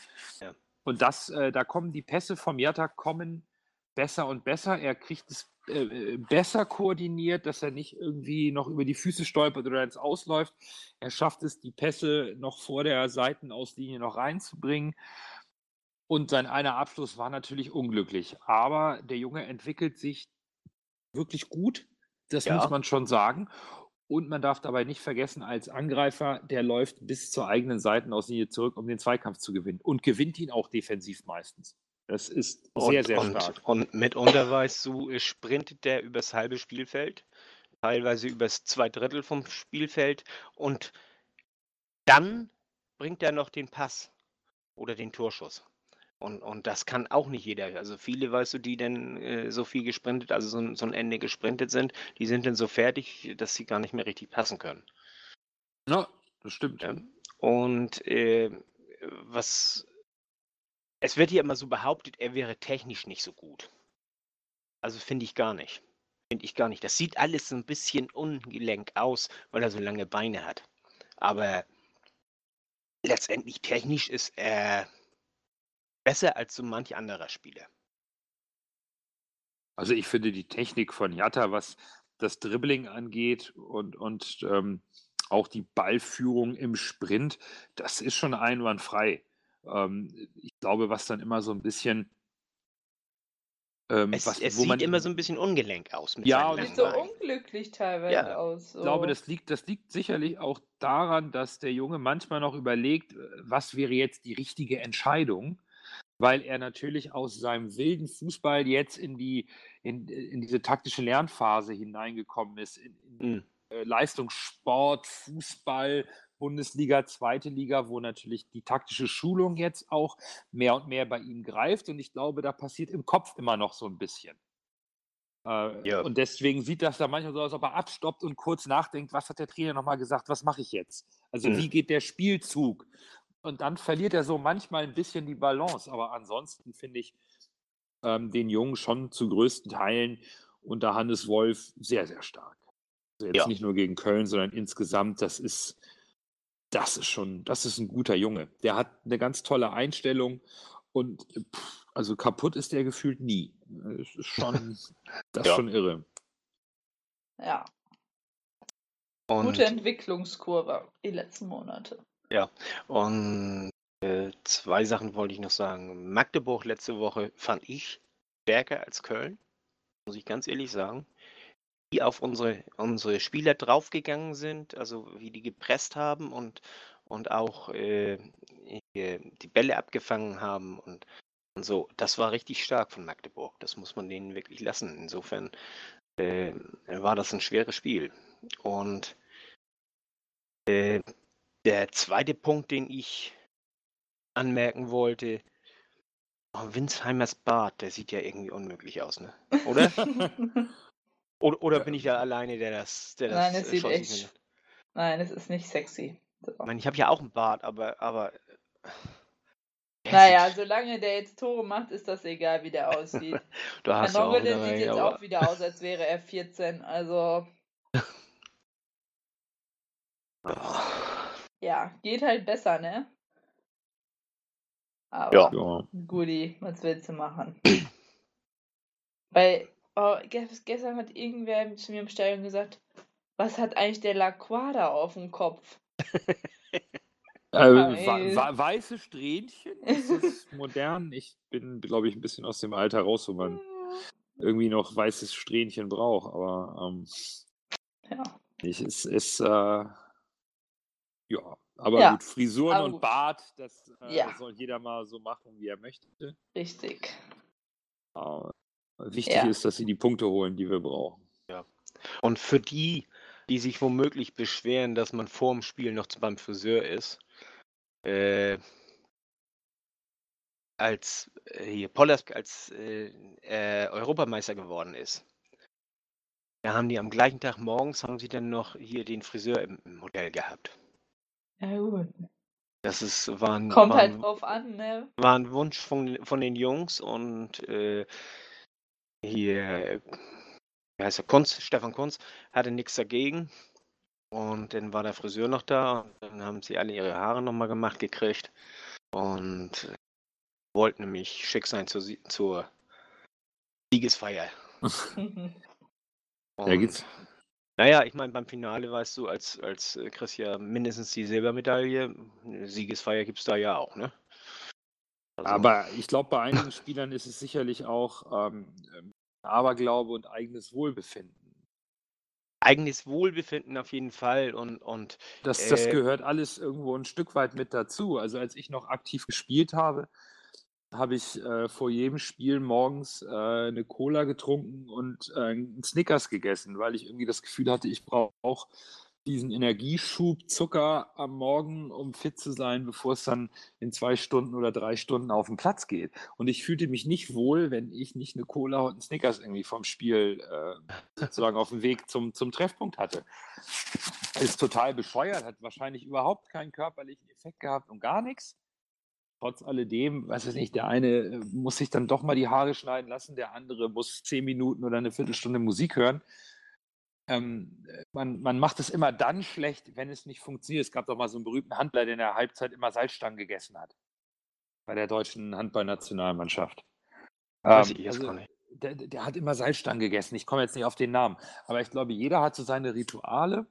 Ja. Und das, äh, da kommen die Pässe vom Jatta kommen besser und besser. Er kriegt es äh, besser koordiniert, dass er nicht irgendwie noch über die Füße stolpert oder ins Ausläuft. Er schafft es, die Pässe noch vor der Seitenauslinie noch reinzubringen. Und sein einer Abschluss war natürlich unglücklich. Aber der Junge entwickelt sich wirklich gut. Das ja. muss man schon sagen. Und man darf dabei nicht vergessen, als Angreifer, der läuft bis zur eigenen Seitenauslinie zurück, um den Zweikampf zu gewinnen. Und gewinnt ihn auch defensiv meistens. Das ist sehr, und, sehr und, stark. Und mitunter weißt du, sprintet der übers halbe Spielfeld, teilweise übers zwei Drittel vom Spielfeld und dann bringt er noch den Pass oder den Torschuss. Und, und das kann auch nicht jeder. Also viele, weißt du, die dann äh, so viel gesprintet, also so, so, ein Ende gesprintet sind, die sind dann so fertig, dass sie gar nicht mehr richtig passen können. Ja, das stimmt. Ja. Und äh, was es wird hier immer so behauptet, er wäre technisch nicht so gut. Also finde ich gar nicht. Finde ich gar nicht. Das sieht alles so ein bisschen ungelenk aus, weil er so lange Beine hat. Aber letztendlich technisch ist er besser als so manch anderer Spieler. Also ich finde die Technik von Jatta, was das Dribbling angeht und, und ähm, auch die Ballführung im Sprint, das ist schon einwandfrei. Ähm, ich glaube, was dann immer so ein bisschen ähm, es, was, es sieht man, immer so ein bisschen ungelenk aus. Mit ja, sieht so unglücklich teilweise ja. aus. So. Ich glaube, das liegt, das liegt sicherlich auch daran, dass der Junge manchmal noch überlegt, äh, was wäre jetzt die richtige Entscheidung, weil er natürlich aus seinem wilden Fußball jetzt in, die, in, in diese taktische Lernphase hineingekommen ist, in, in mhm. Leistungssport, Fußball, Bundesliga, zweite Liga, wo natürlich die taktische Schulung jetzt auch mehr und mehr bei ihm greift. Und ich glaube, da passiert im Kopf immer noch so ein bisschen. Äh, ja. Und deswegen sieht das da manchmal so aus, ob er abstoppt und kurz nachdenkt, was hat der Trainer nochmal gesagt, was mache ich jetzt? Also mhm. wie geht der Spielzug? Und dann verliert er so manchmal ein bisschen die Balance. Aber ansonsten finde ich ähm, den Jungen schon zu größten Teilen unter Hannes Wolf sehr, sehr stark. Also jetzt ja. nicht nur gegen Köln, sondern insgesamt, das ist das ist schon, das ist ein guter Junge. Der hat eine ganz tolle Einstellung und pff, also kaputt ist der gefühlt nie. Das ist schon, das ist Ja. schon irre. Ja, Und, gute Entwicklungskurve die letzten Monate. Und äh, zwei Sachen wollte ich noch sagen. Magdeburg letzte Woche fand ich stärker als Köln, muss ich ganz ehrlich sagen. Die auf unsere, unsere Spieler draufgegangen sind, also wie die gepresst haben und, und auch äh, die Bälle abgefangen haben und, und so. Das war richtig stark von Magdeburg. Das muss man denen wirklich lassen. Insofern äh, war das ein schweres Spiel. Und äh, der zweite Punkt, den ich anmerken wollte, oh, Winsheimers Bart, der sieht ja irgendwie unmöglich aus, ne? Oder? oder, oder bin ich da alleine, der das, der das Nein, es äh, sieht echt. findet? Nein, es ist nicht sexy. So. Ich meine, ich habe ja auch einen Bart, aber, aber. äh, Naja, solange der jetzt Tore macht, ist das egal, wie der aussieht. hast du auch Hanogele wieder sieht jetzt aber, auch wieder aus, als wäre er 14. Also, Oh, ja, geht halt besser, ne? Aber Ja. Guti, was willst du machen? Weil, oh, ge- gestern hat irgendwer zu mir im Stadion gesagt, was hat eigentlich der Laquada auf dem Kopf? Äh, Ey. wa- wa- weiße Strähnchen, ist es modern? Ich bin, glaube ich, ein bisschen aus dem Alter raus, wo man irgendwie noch weißes Strähnchen braucht, aber ähm, Ja. ich, es ist, äh, ja, aber Ja, gut, Frisuren aber und gut. Bart, das äh, Ja. soll jeder mal so machen, wie er möchte. Richtig. Aber wichtig Ja. ist, dass sie die Punkte holen, die wir brauchen. Und für die, die sich womöglich beschweren, dass man vor dem Spiel noch beim Friseur ist, äh, als äh, hier Pollesk als äh, äh, Europameister geworden ist, da haben die am gleichen Tag morgens haben sie dann noch hier den Friseur im, im Hotel gehabt. Ja, gut. Das ist war ein, Kommt war halt ein, drauf an, ne? war ein Wunsch von, von den Jungs und äh, hier, wie heißt er, Kunz, Stefan Kunz, hatte nichts dagegen. Und dann war der Friseur noch da und dann haben sie alle ihre Haare nochmal gemacht gekriegt und äh, wollten nämlich schick sein zur, Sie- zur Siegesfeier. Und, geht's. Naja, ich meine, beim Finale weißt du, als, als äh, kriegst ja mindestens die Silbermedaille. Eine Siegesfeier gibt es da ja auch, ne? Also- Aber ich glaube, bei einigen Spielern ist es sicherlich auch ähm, ähm, Aberglaube und eigenes Wohlbefinden. eigenes Wohlbefinden auf jeden Fall und, und Das, das Äh, gehört alles irgendwo ein Stück weit mit dazu. Also als ich noch aktiv gespielt habe, habe ich äh, vor jedem Spiel morgens äh, eine Cola getrunken und äh, einen Snickers gegessen, weil ich irgendwie das Gefühl hatte, ich brauche diesen Energieschub Zucker am Morgen, um fit zu sein, bevor es dann in zwei Stunden oder drei Stunden auf den Platz geht. Und ich fühlte mich nicht wohl, wenn ich nicht eine Cola und einen Snickers irgendwie vom Spiel äh, sozusagen auf dem Weg zum, zum Treffpunkt hatte. Ist total bescheuert, hat wahrscheinlich überhaupt keinen körperlichen Effekt gehabt und gar nichts. Trotz alledem, weiß ich nicht, der eine äh, muss sich dann doch mal die Haare schneiden lassen, der andere muss zehn Minuten oder eine Viertelstunde Musik hören. Ähm, äh, man, man macht es immer dann schlecht, wenn es nicht funktioniert. Es gab doch mal so einen berühmten Handler, der in der Halbzeit immer Salzstangen gegessen hat. Bei der deutschen Handballnationalmannschaft. weiß Ähm, ich jetzt also, gar nicht. der, der hat immer Salzstangen gegessen. Ich komme jetzt nicht auf den Namen. Aber ich glaube, jeder hat so seine Rituale.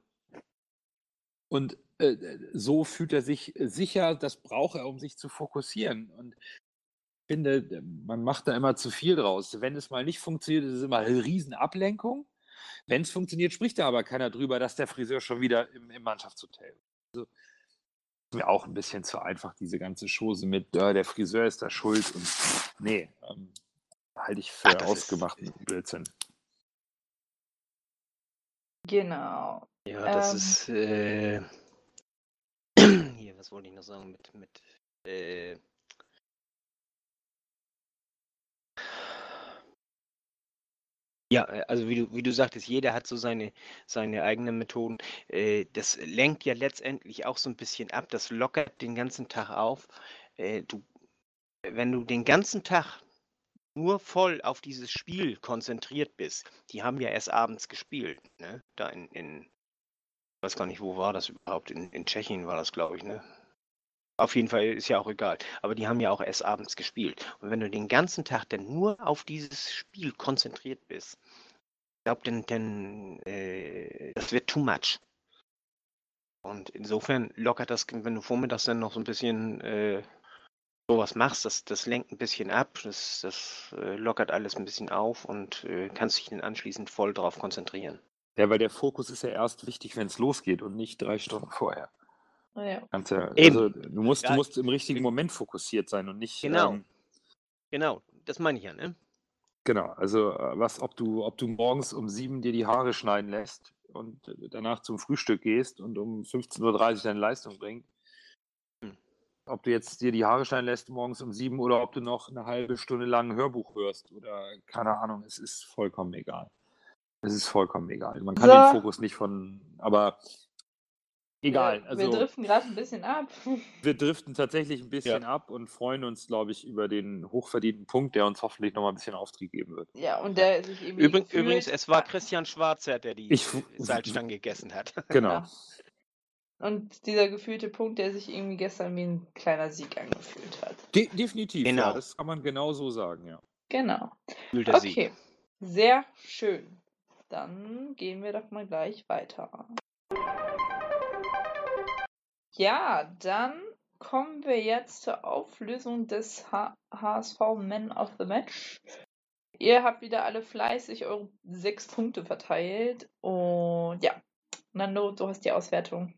Und so fühlt er sich äh, sicher, das braucht er, um sich zu fokussieren. Und ich finde, äh, man macht da immer zu viel draus. Wenn es mal nicht funktioniert, ist es immer eine Riesenablenkung. Wenn es funktioniert, spricht da aber keiner drüber, dass der Friseur schon wieder im, im Mannschaftshotel ist. Also, ist mir auch ein bisschen zu einfach, diese ganze Chose mit, äh, der Friseur ist da schuld. Und nee, ähm, halte ich für Ach, das ist- ausgemachten Blödsinn. Genau. Ja, das Ähm. ist äh, was wollte ich noch sagen mit mit äh, ja, äh, also wie du, wie du sagtest, jeder hat so seine, seine eigenen Methoden. Äh, das lenkt ja letztendlich auch so ein bisschen ab, das lockert den ganzen Tag auf. Äh, du, wenn du den ganzen Tag nur voll auf dieses Spiel konzentriert bist, die haben ja erst abends gespielt, ne? Da in, in weiß gar nicht, wo war das überhaupt? In, in Tschechien war das, glaube ich, ne? Auf jeden Fall ist ja auch egal. Aber die haben ja auch erst abends gespielt. Und wenn du den ganzen Tag dann nur auf dieses Spiel konzentriert bist, ich glaube, dann, dann äh, das wird too much. Und insofern lockert das, wenn du vormittags dann noch so ein bisschen äh, sowas machst, das, das lenkt ein bisschen ab, das, das äh, lockert alles ein bisschen auf und äh, kannst dich dann anschließend voll darauf konzentrieren. Ja, weil der Fokus ist ja erst wichtig, wenn es losgeht und nicht drei Stunden vorher. Ja. Eben. also, du, musst, Ja, du musst im richtigen Moment fokussiert sein und nicht. Genau. Ähm, Genau, das meine ich ja, ne? genau, also äh, was, ob du, ob du morgens um sieben dir die Haare schneiden lässt und danach zum Frühstück gehst und um 15.30 Uhr deine Leistung bringt. Hm. Ob du jetzt dir die Haare schneiden lässt morgens um sieben oder ob du noch eine halbe Stunde lang ein Hörbuch hörst oder keine Ahnung, es ist vollkommen egal. Es ist vollkommen egal. Man kann So. den Fokus nicht von, aber egal. Wir, Also wir driften gerade ein bisschen ab. wir driften tatsächlich ein bisschen ab und freuen uns, glaube ich, über den hochverdienten Punkt, der uns hoffentlich noch mal ein bisschen Auftrieb geben wird. Ja, und der sich irgendwie. Übrig, übrigens, es war Christian Schwarzer, der die Ich- Salzstangen gegessen hat. Genau. Ja. Und dieser gefühlte Punkt, der sich irgendwie gestern wie ein kleiner Sieg angefühlt hat. De definitiv, Genau. ja, das kann man genau so sagen, ja. Genau. Gefühlter Sieg. Okay. Sehr schön. Dann gehen wir doch mal gleich weiter. Ja, dann kommen wir jetzt zur Auflösung des H HSV Man of the Match. Ihr habt wieder alle fleißig eure sechs Punkte verteilt. Und ja, Nando, du hast die Auswertung.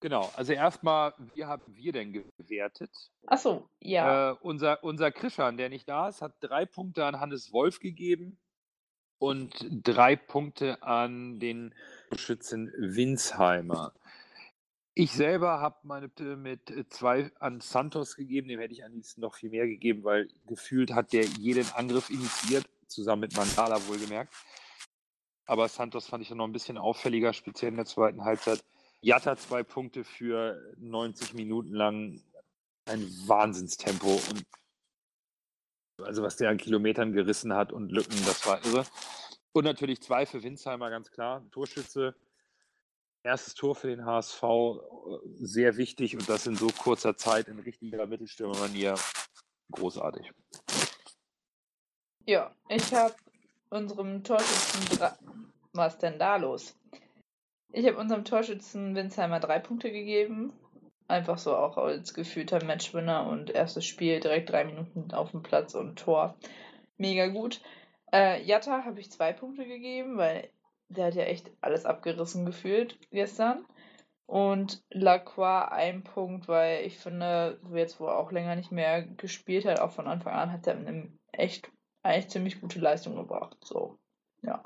Genau, also erstmal, wie haben wir denn gewertet? Achso, ja. Äh, unser, unser Krischan, der nicht da ist, hat drei Punkte an Hannes Wolf gegeben und drei Punkte an den Schützen Winsheimer. Ich selber habe meine mit äh, zwei an Santos gegeben, dem hätte ich am liebsten noch viel mehr gegeben, weil gefühlt hat der jeden Angriff initiiert, zusammen mit Mandala wohlgemerkt. Aber Santos fand ich dann noch ein bisschen auffälliger, speziell in der zweiten Halbzeit. Jatta zwei Punkte für 90 Minuten lang ein Wahnsinnstempo und also was der an Kilometern gerissen hat und Lücken, das war irre. Und natürlich zwei für Winsheimer, ganz klar. Torschütze, erstes Tor für den HSV, äh, sehr wichtig und das in so kurzer Zeit in richtiger Mittelstürmermanier. Großartig. Ja, ich habe unserem Torschützen. dra- Was denn da los? Ich habe unserem Torschützen Winsheimer drei Punkte gegeben. Einfach so auch als gefühlter Matchwinner und erstes Spiel direkt drei Minuten auf dem Platz und Tor. Mega gut. Äh, Jatta habe ich zwei Punkte gegeben, weil der hat ja echt alles abgerissen gefühlt gestern. Und Lacroix ein Punkt, weil ich finde, jetzt wo er auch länger nicht mehr gespielt hat, auch von Anfang an, hat er eine echt eigentlich ziemlich gute Leistung gebracht. So, ja.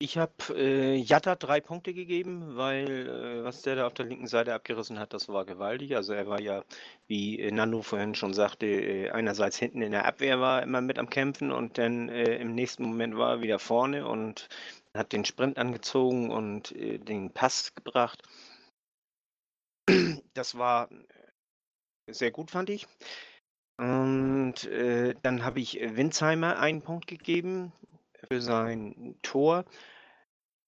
Ich habe äh, Jatta drei Punkte gegeben, weil äh, was der da auf der linken Seite abgerissen hat, das war gewaltig. Also er war ja, wie äh, Nando vorhin schon sagte, äh, einerseits hinten in der Abwehr war er immer mit am Kämpfen und dann äh, im nächsten Moment war er wieder vorne und hat den Sprint angezogen und äh, den Pass gebracht. Das war äh, sehr gut, fand ich. Und äh, dann habe ich Winsheimer einen Punkt gegeben für sein Tor.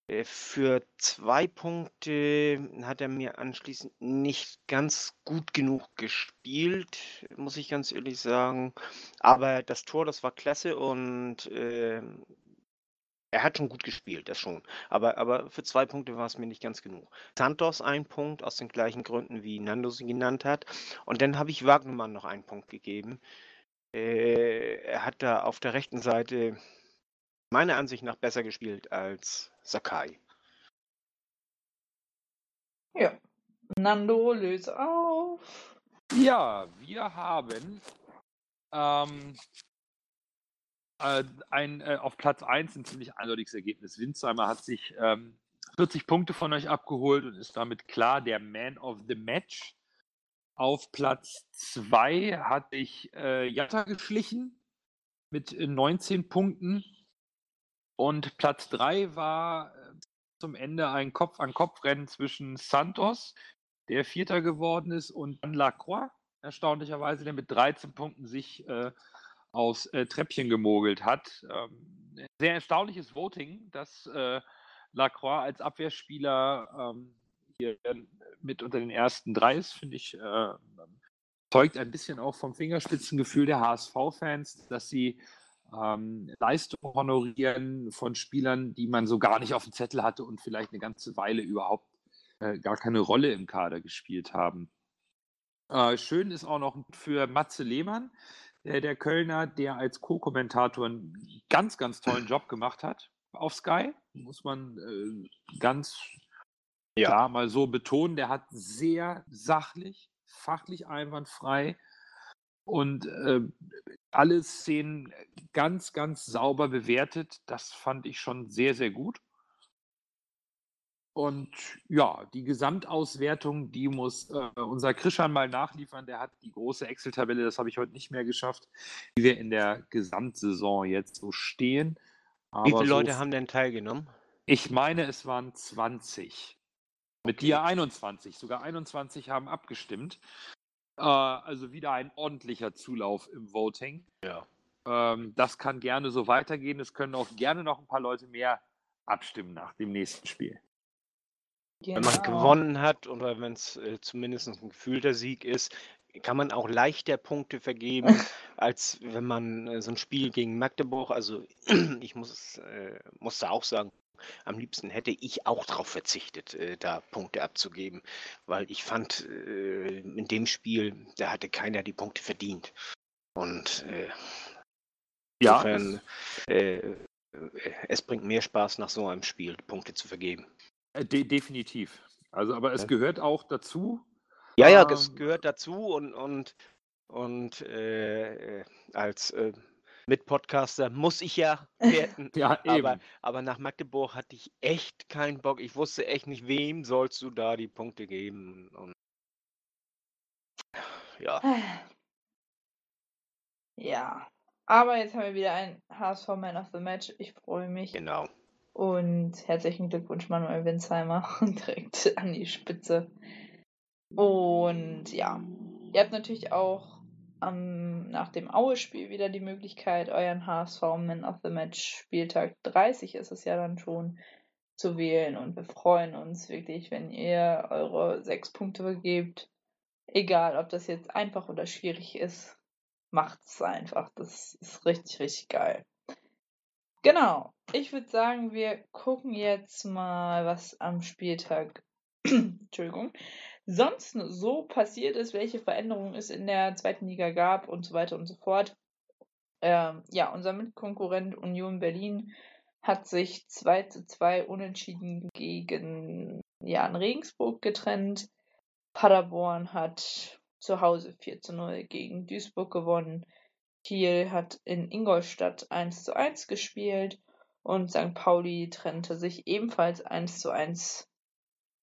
Äh, Für zwei Punkte hat er mir anschließend nicht ganz gut genug gespielt, muss ich ganz ehrlich sagen. Aber das Tor, das war klasse und ähm, er hat schon gut gespielt, das schon. Aber, aber für zwei Punkte war es mir nicht ganz genug. Santos ein Punkt, aus den gleichen Gründen, wie Nando sie genannt hat. Und dann habe ich Wagnermann noch einen Punkt gegeben. Äh, er hat da auf der rechten Seite meiner Ansicht nach besser gespielt als Sakai. Ja. Nando, löse auf. Ja, wir haben ähm, äh, ein, äh, auf Platz 1 ein ziemlich eindeutiges Ergebnis. Winsheimer hat sich ähm, 40 Punkte von euch abgeholt und ist damit klar der Man of the Match. Auf Platz 2 hatte ich äh, Jatta geschlichen mit äh, 19 Punkten. Und Platz 3 war äh, zum Ende ein Kopf-an-Kopf-Rennen zwischen Santos, der Vierter geworden ist, und Lacroix, erstaunlicherweise, der mit 13 Punkten sich äh, aufs äh, Treppchen gemogelt hat. Ähm, sehr erstaunliches Voting, dass äh, Lacroix als Abwehrspieler ähm, hier mit unter den ersten drei ist, finde ich, äh, zeugt ein bisschen auch vom Fingerspitzengefühl der HSV-Fans, dass sie ähm, Leistung honorieren von Spielern, die man so gar nicht auf dem Zettel hatte und vielleicht eine ganze Weile überhaupt äh, gar keine Rolle im Kader gespielt haben. Äh, schön ist auch noch für Matze Lehmann, der, der Kölner, der als Co-Kommentator einen ganz, ganz tollen Job gemacht hat auf Sky, muss man äh, ganz ja. klar mal so betonen. Der hat sehr sachlich, fachlich einwandfrei und äh, alle Szenen ganz, ganz sauber bewertet. Das fand ich schon sehr, sehr gut. Und ja, die Gesamtauswertung, die muss äh, unser Krishan mal nachliefern. Der hat die große Excel-Tabelle, das habe ich heute nicht mehr geschafft, wie wir in der Gesamtsaison jetzt so stehen. Aber wie viele Leute so, haben denn teilgenommen? Ich meine, es waren 20. Mit dir 21. Sogar 21 haben abgestimmt. Äh, also wieder ein ordentlicher Zulauf im Voting. Ja. Ähm, das kann gerne so weitergehen. Es können auch gerne noch ein paar Leute mehr abstimmen nach dem nächsten Spiel. Genau. Wenn man gewonnen hat oder wenn es äh, zumindest ein gefühlter Sieg ist, kann man auch leichter Punkte vergeben, als wenn man äh, so ein Spiel gegen Magdeburg, also ich muss, äh, muss da auch sagen, am liebsten hätte ich auch darauf verzichtet, äh, da Punkte abzugeben, weil ich fand, äh, in dem Spiel, da hatte keiner die Punkte verdient. Und äh, ja, insofern, äh, äh, es bringt mehr Spaß, nach so einem Spiel Punkte zu vergeben. Äh, de definitiv. Also, aber es ja. gehört auch dazu. Ja, ja, es ähm, gehört dazu und, und, und als Mitpodcaster muss ich ja werten. ja, eben. Aber, aber nach Magdeburg hatte ich echt keinen Bock. Ich wusste echt nicht, wem sollst du da die Punkte geben. Und ja. Ja. Aber jetzt haben wir wieder ein HSV Man of the Match. Ich freue mich. Genau. Und herzlichen Glückwunsch, Manuel Winsheimer. Direkt an die Spitze. Und ja. Ihr habt natürlich auch am, nach dem Aue-Spiel wieder die Möglichkeit, euren HSV Man of the Match Spieltag 30 ist es ja dann schon zu wählen. Und wir freuen uns wirklich, wenn ihr eure sechs Punkte vergebt. Egal, ob das jetzt einfach oder schwierig ist, macht es einfach. Das ist richtig, richtig geil. Genau. Ich würde sagen, wir gucken jetzt mal, was am Spieltag Entschuldigung, sonst so passiert ist, welche Veränderungen es in der zweiten Liga gab und so weiter und so fort. Ähm, ja, unser Mitkonkurrent Union Berlin hat sich 2 zu 2 unentschieden gegen Jan Regensburg getrennt. Paderborn hat zu Hause 4 zu 0 gegen Duisburg gewonnen. Kiel hat in Ingolstadt 1 zu 1 gespielt und St. Pauli trennte sich ebenfalls 1 zu 1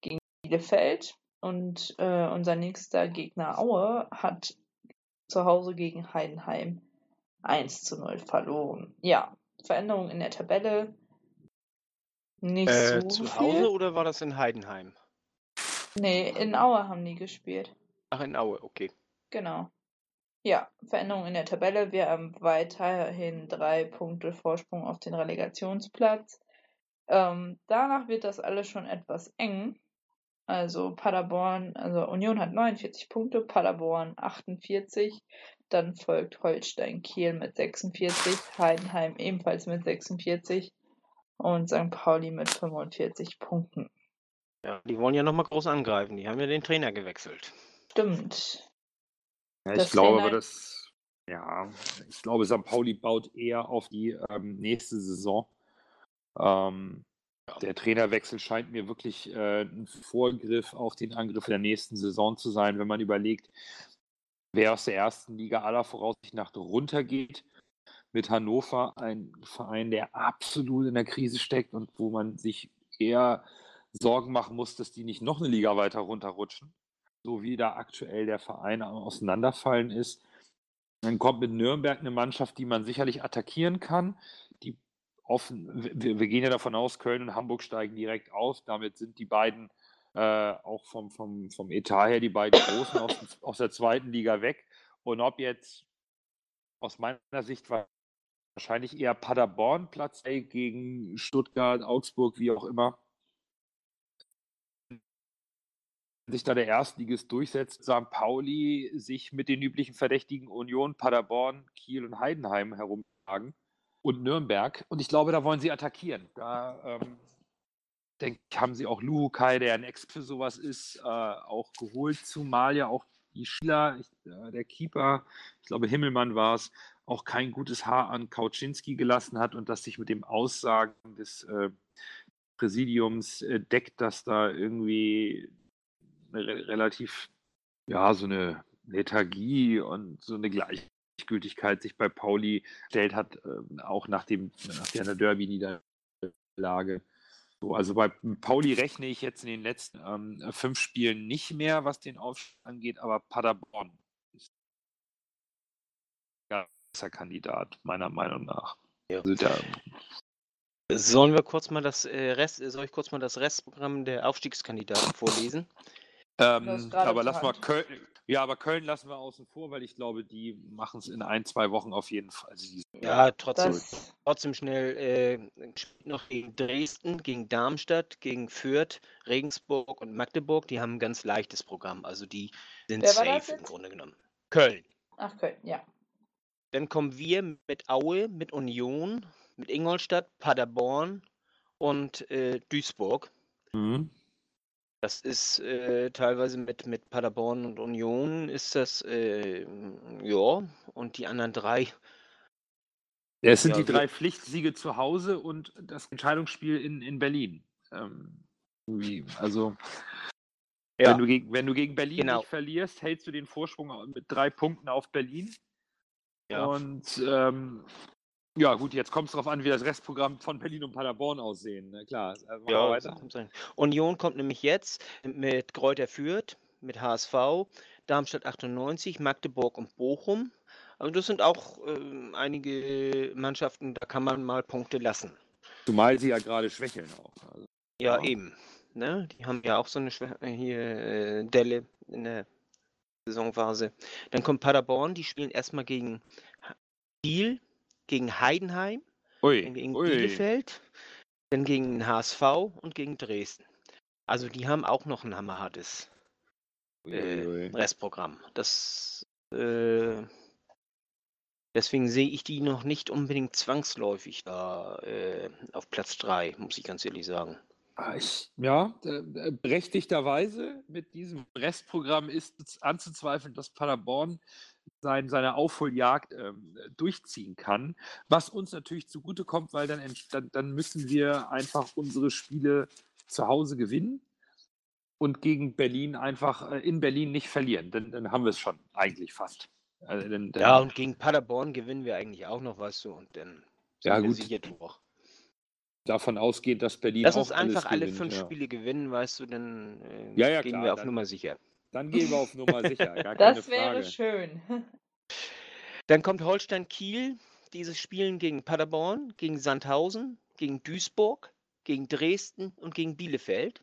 gegen Bielefeld. Und äh, unser nächster Gegner Aue hat zu Hause gegen Heidenheim 1 zu 0 verloren. Ja, Veränderung in der Tabelle. Nicht äh, so zu viel. Hause oder war das in Heidenheim? Nee, in Aue haben die gespielt. Ach, in Aue, okay. Genau. Ja, Veränderung in der Tabelle. Wir haben weiterhin drei Punkte Vorsprung auf den Relegationsplatz. Ähm, danach wird das alles schon etwas eng. Also Paderborn, also Union hat 49 Punkte, Paderborn 48, dann folgt Holstein Kiel mit 46, Heidenheim ebenfalls mit 46 und St. Pauli mit 45 Punkten. Ja, die wollen ja nochmal groß angreifen, die haben ja den Trainer gewechselt. Stimmt. Ja, ich glaube aber, dass, ja, ich glaube, St. Pauli baut eher auf die ähm, nächste Saison. Ähm, der Trainerwechsel scheint mir wirklich äh, ein Vorgriff auf den Angriff der nächsten Saison zu sein, wenn man überlegt, wer aus der ersten Liga aller Voraussicht nach runtergeht. Mit Hannover, ein Verein, der absolut in der Krise steckt und wo man sich eher Sorgen machen muss, dass die nicht noch eine Liga weiter runterrutschen, so wie da aktuell der Verein auseinanderfallen ist. Dann kommt mit Nürnberg eine Mannschaft, die man sicherlich attackieren kann, offen, wir, wir, gehen ja davon aus, Köln und Hamburg steigen direkt auf. Damit sind die beiden äh, auch vom, vom, vom Etat her die beiden Großen aus, aus der zweiten Liga weg. Und ob jetzt aus meiner Sicht wahrscheinlich eher Paderborn Platz gegen Stuttgart, Augsburg, wie auch immer, sich da der Erstligist durchsetzt, St. Pauli sich mit den üblichen Verdächtigen Union, Paderborn, Kiel und Heidenheim herumtragen und Nürnberg. Und ich glaube, da wollen sie attackieren. Da ähm, denke haben sie auch Luhukai, der ein Ex für sowas ist, äh, auch geholt, zumal ja auch die Spieler, ich, äh, der Keeper, ich glaube Himmelmann war es, auch kein gutes Haar an Kauczynski gelassen hat und das sich mit dem Aussagen des äh, Präsidiums äh, deckt, dass da irgendwie re relativ, ja, so eine Lethargie und so eine Gleichgültigkeit sich bei Pauli stellt hat, äh, auch nach, dem, nach der Derby-Niederlage. So, also bei Pauli rechne ich jetzt in den letzten ähm, fünf Spielen nicht mehr, was den Aufstieg angeht, aber Paderborn ist ein besser Kandidat, meiner Meinung nach. Ja. Also da, Sollen wir kurz mal das äh, Rest, soll ich kurz mal das Restprogramm der Aufstiegskandidaten vorlesen? Ähm, aber lass mal Köln, ja, aber Köln lassen wir außen vor, weil ich glaube, die machen es in ein, zwei Wochen auf jeden Fall. Also ja, trotzdem, trotzdem schnell äh, noch gegen Dresden, gegen Darmstadt, gegen Fürth, Regensburg und Magdeburg. Die haben ein ganz leichtes Programm. Also die sind safe im Grunde genommen. Köln. Ach, Köln, ja. Dann kommen wir mit Aue, mit Union, mit Ingolstadt, Paderborn und äh, Duisburg. Mhm. Das ist äh, teilweise mit, mit Paderborn und Union ist das, äh, ja, und die anderen drei. Ja, es sind ja, die drei Pflichtsiege zu Hause und das Entscheidungsspiel in, in Berlin. Ähm, also, ja. wenn, du gegen, wenn du gegen Berlin genau. nicht verlierst, hältst du den Vorsprung mit drei Punkten auf Berlin. Ja. Und ähm, ja, gut, jetzt kommt es darauf an, wie das Restprogramm von Berlin und Paderborn aussehen. Na klar. Also ja, weiter. Union kommt nämlich jetzt mit Kräuter Fürth, mit HSV, Darmstadt 98, Magdeburg und Bochum. Also das sind auch äh, einige Mannschaften, da kann man mal Punkte lassen. Zumal sie ja gerade schwächeln auch. Also, ja, ja, eben. Ne? Die haben ja auch so eine Schwä äh, hier äh, Delle in der Saisonphase. Dann kommt Paderborn, die spielen erstmal gegen Kiel, gegen Heidenheim, ui, gegen ui. Bielefeld, dann gegen den HSV und gegen Dresden. Also die haben auch noch ein hammerhartes äh, Restprogramm. Das äh, deswegen sehe ich die noch nicht unbedingt zwangsläufig da äh, auf Platz 3, muss ich ganz ehrlich sagen. Ah, ich, ja, äh, berechtigterweise mit diesem Restprogramm ist anzuzweifeln, dass Paderborn sein, seine Aufholjagd ähm, durchziehen kann. Was uns natürlich zugutekommt, weil dann, dann, dann müssen wir einfach unsere Spiele zu Hause gewinnen und gegen Berlin einfach äh, in Berlin nicht verlieren. Dann, dann haben wir es schon eigentlich fast. Also, dann, dann, ja, und gegen Paderborn gewinnen wir eigentlich auch noch, weißt du, und dann ja, gut. sicher durch. Davon ausgeht, dass Berlin Lass uns einfach alle gewinnt, fünf ja. Spiele gewinnen, weißt du, dann äh, ja, ja, gehen klar, wir auf Nummer sicher. Dann gehen wir auf Nummer sicher. Gar das wäre schön. Dann kommt Holstein Kiel, dieses Spielen gegen Paderborn, gegen Sandhausen, gegen Duisburg, gegen Dresden und gegen Bielefeld.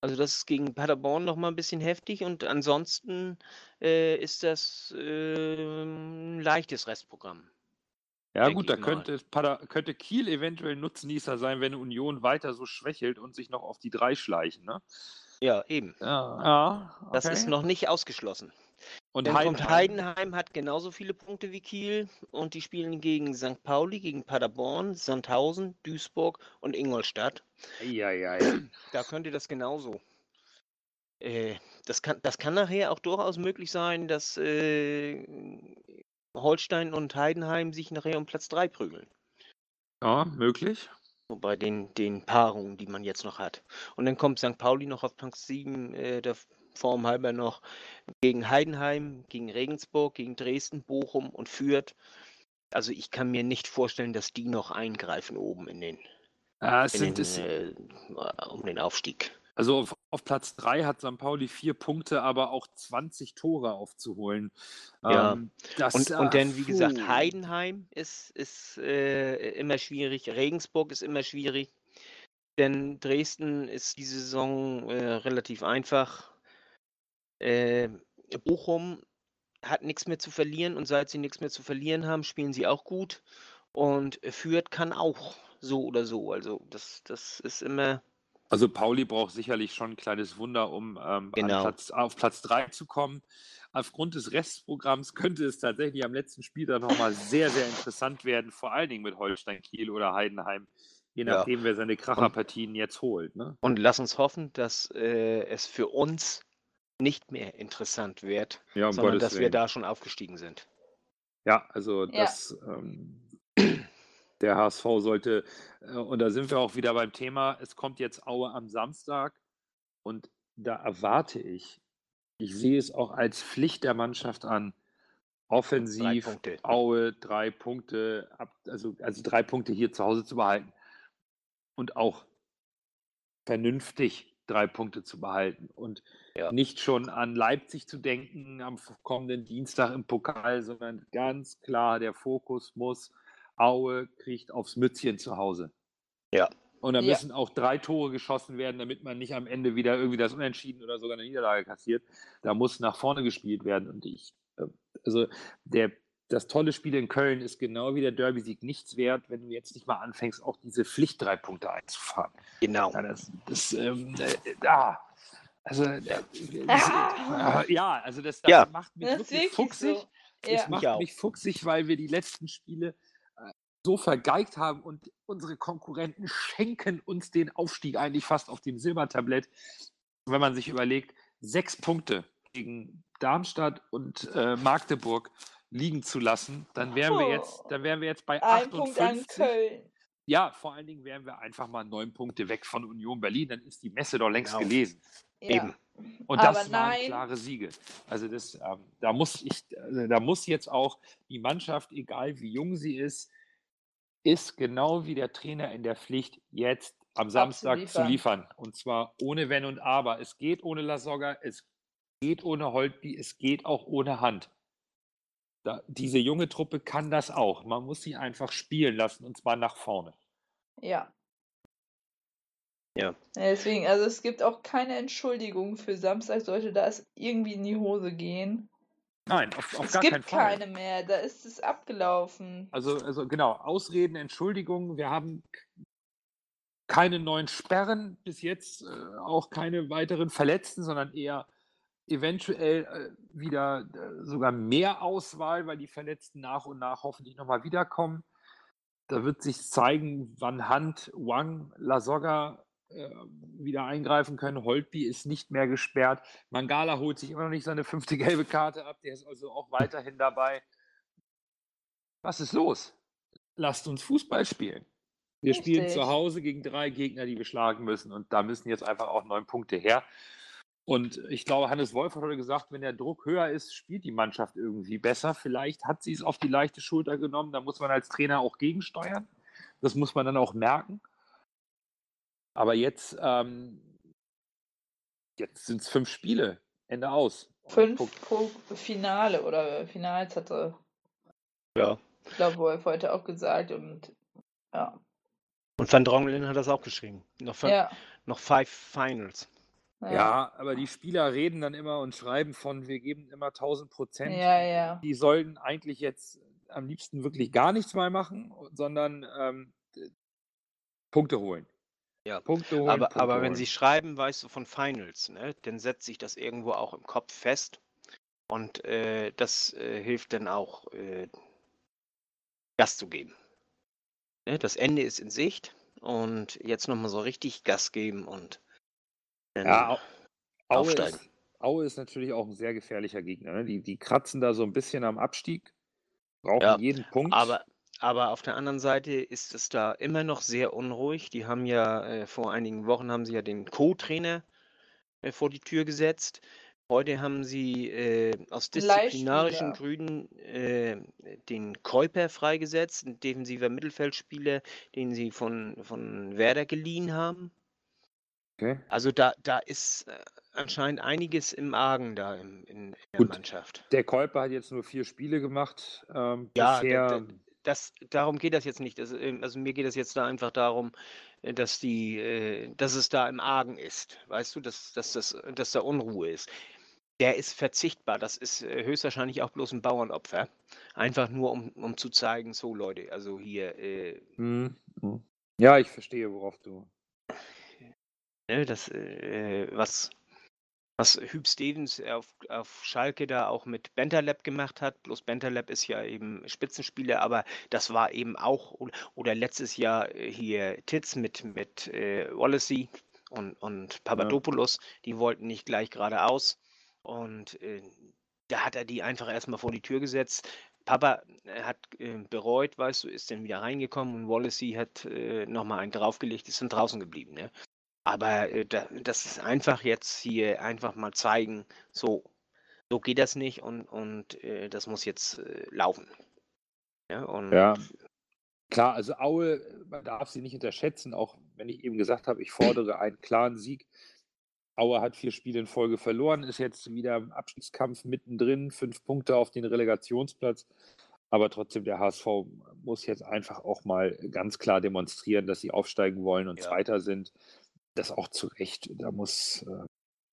Also das ist gegen Paderborn noch mal ein bisschen heftig und ansonsten äh, ist das äh, ein leichtes Restprogramm. Ja gut, da könnte, Pader, könnte Kiel eventuell Nutznießer sein, wenn Union weiter so schwächelt und sich noch auf die drei schleichen. Ne? Ja, eben. Ja, ja okay. Das ist noch nicht ausgeschlossen. Und Heidenheim. Heidenheim, hat genauso viele Punkte wie Kiel und die spielen gegen St. Pauli, gegen Paderborn, Sandhausen, Duisburg und Ingolstadt. Ja, ja, ja. Da könnte das genauso. Äh, das, kann, das kann nachher auch durchaus möglich sein, dass äh, Holstein und Heidenheim sich nachher um Platz 3 prügeln. Ja, möglich. So bei den, den Paarungen, die man jetzt noch hat. Und dann kommt St. Pauli noch auf Platz 7, äh, der Form halber noch gegen Heidenheim, gegen Regensburg, gegen Dresden, Bochum und Fürth. Also ich kann mir nicht vorstellen, dass die noch eingreifen oben in den, ja, in den äh, um den Aufstieg. Also auf, auf, Platz 3 hat St. Pauli vier Punkte, aber auch 20 Tore aufzuholen. Ja. Ähm, das, und, und dann, wie gesagt, Heidenheim ist, ist äh, immer schwierig, Regensburg ist immer schwierig, denn Dresden ist diese Saison äh, relativ einfach. Äh, Bochum hat nichts mehr zu verlieren und seit sie nichts mehr zu verlieren haben, spielen sie auch gut. Und Fürth kann auch so oder so. Also das, das ist immer Also Pauli braucht sicherlich schon ein kleines Wunder, um ähm, Genau. Platz, auf Platz 3 zu kommen. Aufgrund des Restprogramms könnte es tatsächlich am letzten Spieltag nochmal sehr, sehr interessant werden, vor allen Dingen mit Holstein Kiel oder Heidenheim, je Ja. nachdem, wer seine Kracherpartien jetzt holt. Ne? Und lass uns hoffen, dass äh, es für uns nicht mehr interessant wird, Ja, um sondern Gottes dass wir Willen. da schon aufgestiegen sind. Ja, also Ja. das, ähm, der HSV sollte, äh, und da sind wir auch wieder beim Thema, es kommt jetzt Aue am Samstag und da erwarte ich, ich sehe es auch als Pflicht der Mannschaft an, offensiv Drei. Aue drei Punkte, also, also drei Punkte hier zu Hause zu behalten und auch vernünftig drei Punkte zu behalten und Ja. nicht schon an Leipzig zu denken am kommenden Dienstag im Pokal, sondern ganz klar der Fokus muss, Aue kriegt aufs Mützchen zu Hause. Ja. Und da Ja. müssen auch drei Tore geschossen werden, damit man nicht am Ende wieder irgendwie das Unentschieden oder sogar eine Niederlage kassiert. Da muss nach vorne gespielt werden. Und ich, äh, also der, das tolle Spiel in Köln ist genau wie der Derby-Sieg nichts wert, wenn du jetzt nicht mal anfängst, auch diese Pflicht drei Punkte einzufahren. Genau. Ja, das, das ähm, äh, ah, also, äh, äh, ja, also das, das Ja. macht mich Das wirklich fuchsig. so. Es Ja. macht Mich fuchsig, weil wir die letzten Spiele so vergeigt haben und unsere Konkurrenten schenken uns den Aufstieg eigentlich fast auf dem Silbertablett. Wenn man sich überlegt, sechs Punkte gegen Darmstadt und äh, Magdeburg liegen zu lassen, dann wären wir jetzt, dann wären wir jetzt bei Ein Punkt an 58. Köln. Ja, vor allen Dingen wären wir einfach mal neun Punkte weg von Union Berlin, dann ist die Messe doch längst Genau. gelesen. Ja. Eben. Und Aber das waren nein. klare Siege. Also das, ähm, da muss ich, also da muss jetzt auch die Mannschaft, egal wie jung sie ist, ist genau wie der Trainer in der Pflicht, jetzt am Samstag zu Abzuliefern. liefern. Und zwar ohne Wenn und Aber. Es geht ohne Lasogga, es geht ohne Holtby, es geht auch ohne Hand. Da, diese junge Truppe kann das auch. Man muss sie einfach spielen lassen und zwar nach vorne. Ja. Ja. Deswegen, also es gibt auch keine Entschuldigung für Samstag, sollte das irgendwie in die Hose gehen. Nein, auf, auf es gar gibt keinen Fall. keine mehr, da ist es abgelaufen. Also, also genau, Ausreden, Entschuldigungen. Wir haben keine neuen Sperren bis jetzt, äh, auch keine weiteren Verletzten, sondern eher eventuell äh, wieder äh, sogar mehr Auswahl, weil die Verletzten nach und nach hoffentlich nochmal wiederkommen. Da wird sich zeigen, wann Hand, Wang, Lasogga wieder eingreifen können. Holtby ist nicht mehr gesperrt. Mangala holt sich immer noch nicht seine fünfte gelbe Karte ab. Der ist also auch weiterhin dabei. Was ist los? Lasst uns Fußball spielen. Wir spielen Richtig. zu Hause gegen drei Gegner, die wir schlagen müssen. Und da müssen jetzt einfach auch neun Punkte her. Und ich glaube, Hannes Wolf hat heute gesagt, wenn der Druck höher ist, spielt die Mannschaft irgendwie besser. Vielleicht hat sie es auf die leichte Schulter genommen. Da muss man als Trainer auch gegensteuern. Das muss man dann auch merken. Aber jetzt, ähm, jetzt sind es fünf Spiele. Ende aus. Fünf pro Finale oder Finals hatte, Ja. ich glaube, Wolf heute auch gesagt. Und ja. Und Van Drongelen hat das auch geschrieben. Noch, fi- Ja. noch five Finals. Ja, aber die Spieler reden dann immer und schreiben von, wir geben immer 1000 Prozent. Ja, ja. Die sollten eigentlich jetzt am liebsten wirklich gar nichts mehr machen, sondern ähm, Punkte holen. Ja. Punkte holen. Aber, Punkte aber wenn holen. sie schreiben, weißt du, von Finals, ne, dann setzt sich das irgendwo auch im Kopf fest. Und äh, das äh, hilft dann auch, äh, Gas zu geben. Ne, das Ende ist in Sicht und jetzt nochmal so richtig Gas geben und dann Ja, Au- Aue aufsteigen. ist, Aue ist natürlich auch ein sehr gefährlicher Gegner. Ne? Die, die kratzen da so ein bisschen am Abstieg, brauchen Ja, jeden Punkt. Aber, aber auf der anderen Seite ist es da immer noch sehr unruhig. Die haben ja äh, vor einigen Wochen haben sie ja den Co-Trainer äh, vor die Tür gesetzt. Heute haben sie äh, aus disziplinarischen Gründen äh, den Käuper freigesetzt, ein defensiver Mittelfeldspieler, den sie von, von Werder geliehen haben. okay. Also da, da ist äh, anscheinend einiges im Argen da in, in der Gut. Mannschaft. Der Käuper hat jetzt nur vier Spiele gemacht. Ähm, Ja, bisher. da- da- das, darum geht das jetzt nicht. Das, ähm, also mir geht es jetzt da einfach darum, äh, dass die, äh, dass es da im Argen ist. Weißt du, dass, dass, das, dass da Unruhe ist. Der ist verzichtbar. Das ist äh, höchstwahrscheinlich auch bloß ein Bauernopfer. Einfach nur, um, um zu zeigen, so Leute, also hier, äh, Hm, hm. Ja, ich verstehe, worauf du. Ne, das, äh, was, was Hüb Stevens auf, auf Schalke da auch mit Bentaleb gemacht hat. Bloß Bentaleb ist ja eben Spitzenspieler, aber das war eben auch, oder letztes Jahr äh, hier Titz mit, mit äh, Wallacey und, und Papadopoulos, die wollten nicht gleich geradeaus. Und äh, da hat er die einfach erstmal vor die Tür gesetzt. Papa äh, hat äh, bereut, weißt du, ist dann wieder reingekommen und Wallacey hat äh, nochmal einen draufgelegt, ist dann draußen geblieben. Ne? Aber äh, da, das ist einfach jetzt hier einfach mal zeigen, so, so geht das nicht und, und äh, das muss jetzt äh, laufen. Ja, und ja, klar, also Aue, man darf sie nicht unterschätzen, auch wenn ich eben gesagt habe, ich fordere einen klaren Sieg. Aue hat vier Spiele in Folge verloren, ist jetzt wieder im Abstiegskampf mittendrin, fünf Punkte auf den Relegationsplatz. Aber trotzdem, der HSV muss jetzt einfach auch mal ganz klar demonstrieren, dass sie aufsteigen wollen und ja. Zweiter sind das auch zu Recht. Da muss, äh,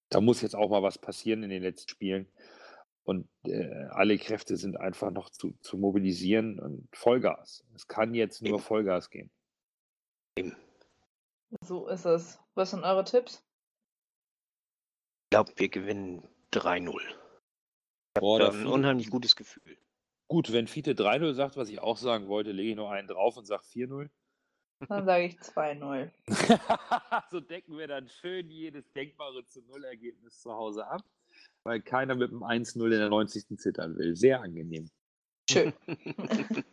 da muss jetzt auch mal was passieren in den letzten Spielen. Und äh, alle Kräfte sind einfach noch zu, zu mobilisieren und Vollgas. Es kann jetzt nur Vollgas gehen. So ist es. Was sind eure Tipps? Ich glaube, wir gewinnen 3-0. Boah, das ein unheimlich gutes Gefühl. Gut, wenn Fiete 3-0 sagt, was ich auch sagen wollte, lege ich noch einen drauf und sage 4-0. Dann sage ich 2-0. so decken wir dann schön jedes denkbare zu Null-Ergebnis zu Hause ab, weil keiner mit dem 1-0 in der 90. zittern will. Sehr angenehm. Schön.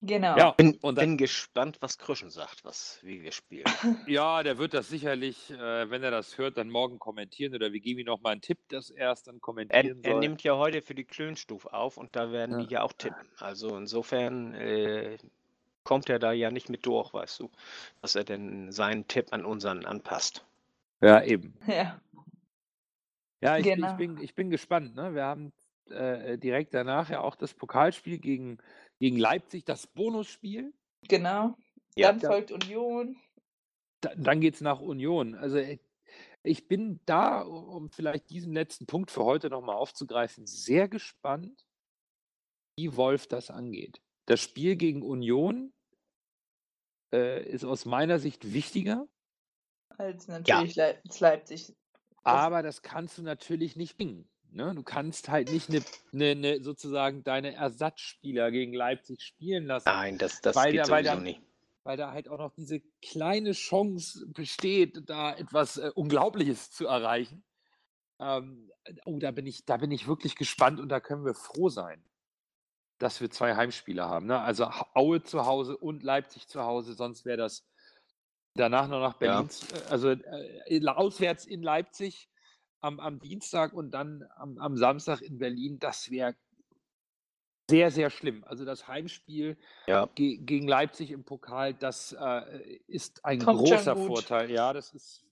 genau. Ja, bin, und dann, bin gespannt, was Krüschen sagt, was, wie wir spielen. Ja, der wird das sicherlich, äh, wenn er das hört, dann morgen kommentieren oder wir geben ihm noch mal einen Tipp, dass er es dann kommentieren er, soll. Er nimmt ja heute für die Klönstuf auf und da werden ja. die ja auch tippen. Also insofern äh, kommt er da ja nicht mit durch, weißt du, dass er denn seinen Tipp an unseren anpasst. Ja, eben. Ja. Ja, ich, genau. ich, bin, ich bin gespannt. Ne? Wir haben äh, direkt danach ja auch das Pokalspiel gegen, gegen Leipzig, das Bonusspiel. Genau. Ja. Dann folgt Union. Da, dann geht es nach Union. Also äh, ich bin da, um vielleicht diesen letzten Punkt für heute nochmal aufzugreifen, sehr gespannt, wie Wolf das angeht. Das Spiel gegen Union äh, ist aus meiner Sicht wichtiger. Als natürlich ja. Leipzig. Aber das kannst du natürlich nicht bringen. Ne? Du kannst halt nicht eine, eine, ne, sozusagen deine Ersatzspieler gegen Leipzig spielen lassen. Nein, das, das weil geht da, sowieso da, nicht. Weil da halt auch noch diese kleine Chance besteht, da etwas äh, Unglaubliches zu erreichen. Ähm, oh, da bin ich, da bin ich wirklich gespannt und da können wir froh sein dass wir zwei Heimspiele haben. Ne? Also Aue zu Hause und Leipzig zu Hause, sonst wäre das danach noch nach Berlin, ja. Äh, also äh, auswärts in Leipzig am, am Dienstag und dann am, am Samstag in Berlin. Das wäre sehr, sehr schlimm. Also das Heimspiel ja. ge gegen Leipzig im Pokal, das äh, ist ein Kommt großer Vorteil. Ja, das ist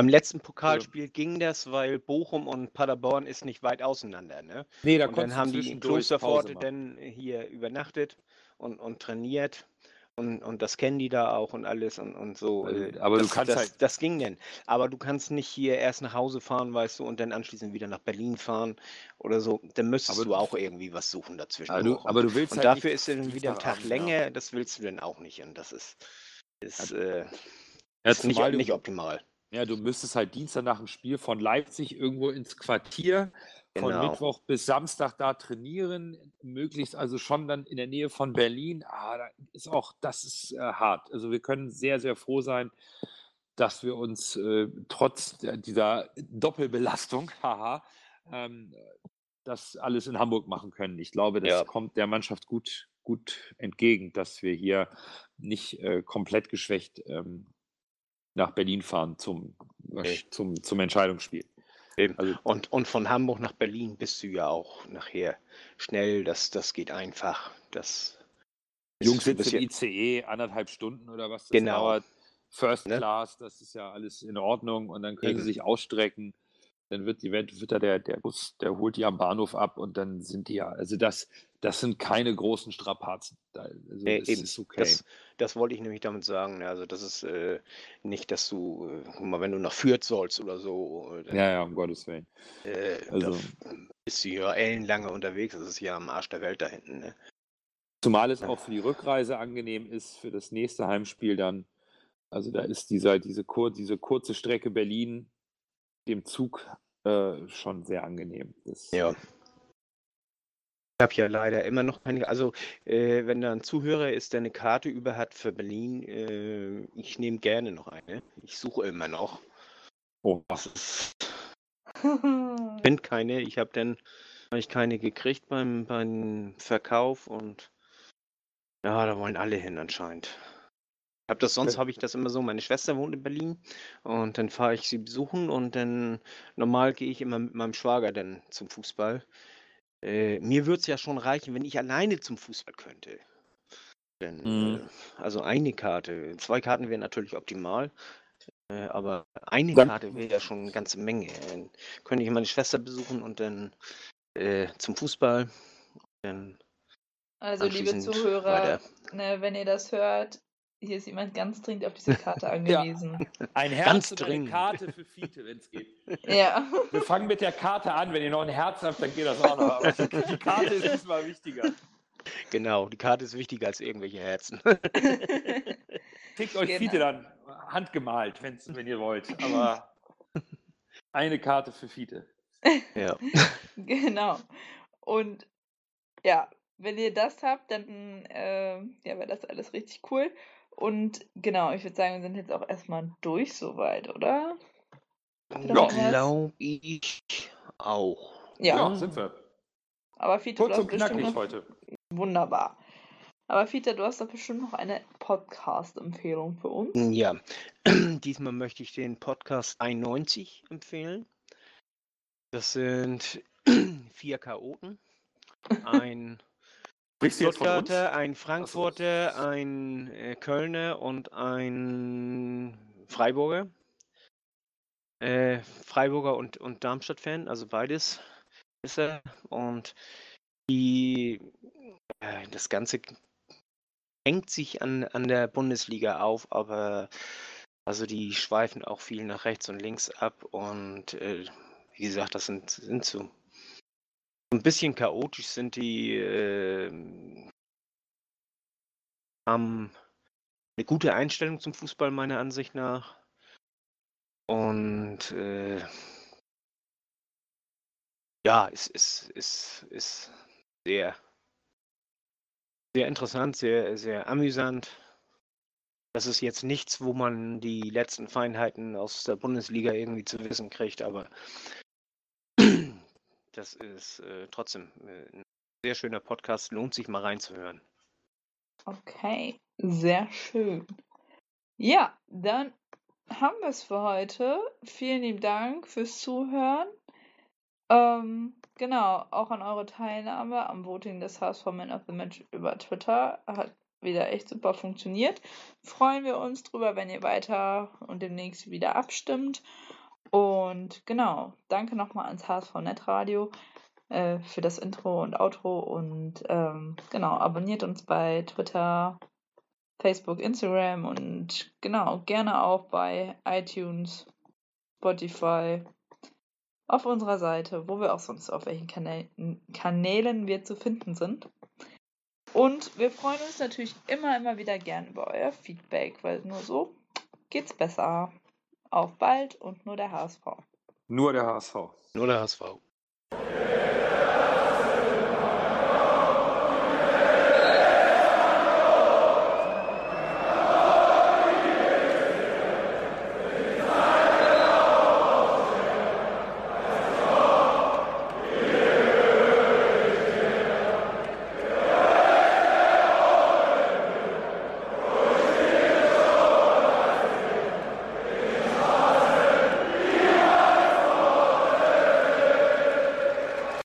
beim letzten Pokalspiel ja. ging das, weil Bochum und Paderborn ist nicht weit auseinander. Ne? Nee, da und dann haben die in Klosterpforte dann hier übernachtet und, und trainiert. Und, und das kennen die da auch und alles und, und so. Äh, aber das, du kannst das, halt. Das ging denn. Aber du kannst nicht hier erst nach Hause fahren, weißt du, und dann anschließend wieder nach Berlin fahren oder so. Dann müsstest aber du auch irgendwie was suchen dazwischen. Aber du, aber du willst und halt dafür ist dann wieder ein Tag länger, ja. das willst du dann auch nicht. Und das ist, ist, äh, ist nicht, nicht optimal. Ja, du müsstest halt Dienstag nach dem Spiel von Leipzig irgendwo ins Quartier, von genau. Mittwoch bis Samstag da trainieren, möglichst also schon dann in der Nähe von Berlin. Ah, da ist auch, das ist äh, hart. Also wir können sehr, sehr froh sein, dass wir uns äh, trotz dieser Doppelbelastung, haha, ähm, das alles in Hamburg machen können. Ich glaube, das ja. kommt der Mannschaft gut, gut entgegen, dass wir hier nicht äh, komplett geschwächt ähm, nach Berlin fahren zum, okay. zum, zum Entscheidungsspiel. Also, und, und von Hamburg nach Berlin bist du ja auch nachher schnell, das, das geht einfach. Das Jungs sitzen im ICE anderthalb Stunden oder was das genau. dauert. First ne? Class, das ist ja alles in Ordnung und dann können Eben. sie sich ausstrecken. Dann wird die wird da der, der Bus, der holt die am Bahnhof ab und dann sind die ja, also das, das sind keine großen Strapazen. Also nee, das eben. ist okay. Das, das, wollte ich nämlich damit sagen. Also das ist äh, nicht, dass du, äh, mal, wenn du nach Fürth sollst oder so. Dann, ja, ja, um Gottes Willen. Äh, also, bist du ja ellenlange unterwegs. Das ist ja am Arsch der Welt da hinten. Ne? Zumal es auch für die Rückreise angenehm ist, für das nächste Heimspiel dann Also da ist dieser, diese, kur diese kurze Strecke Berlin dem Zug äh, schon sehr angenehm. Das, ja. Ich habe ja leider immer noch keine, also äh, wenn da ein Zuhörer ist, der eine Karte über hat für Berlin, äh, ich nehme gerne noch eine. Ich suche immer noch. Oh. Ich finde keine. Ich habe dann hab ich keine gekriegt beim, beim Verkauf und ja, da wollen alle hin anscheinend. Hab das, sonst habe ich das immer so. Meine Schwester wohnt in Berlin und dann fahre ich sie besuchen und dann normal gehe ich immer mit meinem Schwager dann zum Fußball. Äh, mir würde es ja schon reichen, wenn ich alleine zum Fußball könnte. Denn, mhm. äh, also eine Karte, zwei Karten wären natürlich optimal, äh, aber eine dann, Karte wäre ja schon eine ganze Menge. Dann könnte ich meine Schwester besuchen und dann äh, zum Fußball. Dann also liebe Zuhörer, ne, wenn ihr das hört, hier ist jemand ganz dringend auf diese Karte angewiesen. Ja. Ein Herz ganz und eine Karte für Fiete, wenn es geht. Ja. Wir fangen mit der Karte an. Wenn ihr noch ein Herz habt, dann geht das auch noch. Aber die Karte ist diesmal wichtiger. Genau, die Karte ist wichtiger als irgendwelche Herzen. Kriegt euch genau. Fiete dann handgemalt, wenn's, wenn ihr wollt. Aber eine Karte für Fiete. Ja. genau. Und ja, wenn ihr das habt, dann äh, ja, wäre das alles richtig cool. Und genau, ich würde sagen, wir sind jetzt auch erstmal durch soweit, oder? Ja, glaube ich auch. Ja. ja, sind wir. Aber Fiete, Kurz und knackig noch... heute. Wunderbar. Aber Fiete, du hast doch bestimmt noch eine Podcast-Empfehlung für uns. Ja, diesmal möchte ich den Podcast 91 empfehlen. Das sind vier Chaoten. Ein Stuttgarter, ein Frankfurter, so. ein äh, Kölner und ein Freiburger. Äh, Freiburger und, und Darmstadt-Fan, also beides ist er. Und die, äh, das Ganze hängt sich an, an der Bundesliga auf, aber also die schweifen auch viel nach rechts und links ab und äh, wie gesagt, das sind, sind so ein bisschen chaotisch sind die, äh, haben eine gute Einstellung zum Fußball meiner Ansicht nach. Und äh, ja, es ist, ist, ist sehr, sehr interessant, sehr, sehr amüsant. Das ist jetzt nichts, wo man die letzten Feinheiten aus der Bundesliga irgendwie zu wissen kriegt, aber das ist äh, trotzdem äh, ein sehr schöner Podcast, lohnt sich mal reinzuhören. Okay, sehr schön. Ja, dann haben wir es für heute. Vielen lieben Dank fürs Zuhören. Ähm, genau, auch an eure Teilnahme am Voting des HSV Man of the Match über Twitter. Hat wieder echt super funktioniert. Freuen wir uns drüber, wenn ihr weiter und demnächst wieder abstimmt. Und genau, danke nochmal ans HSV Netradio äh, für das Intro und Outro und ähm, genau, abonniert uns bei Twitter, Facebook, Instagram und genau, gerne auch bei iTunes, Spotify, auf unserer Seite, wo wir auch sonst auf welchen Kanälen, Kanälen wir zu finden sind. Und wir freuen uns natürlich immer, immer wieder gern über euer Feedback, weil nur so geht's besser. Auf bald und nur der HSV. Nur der HSV. Nur der HSV.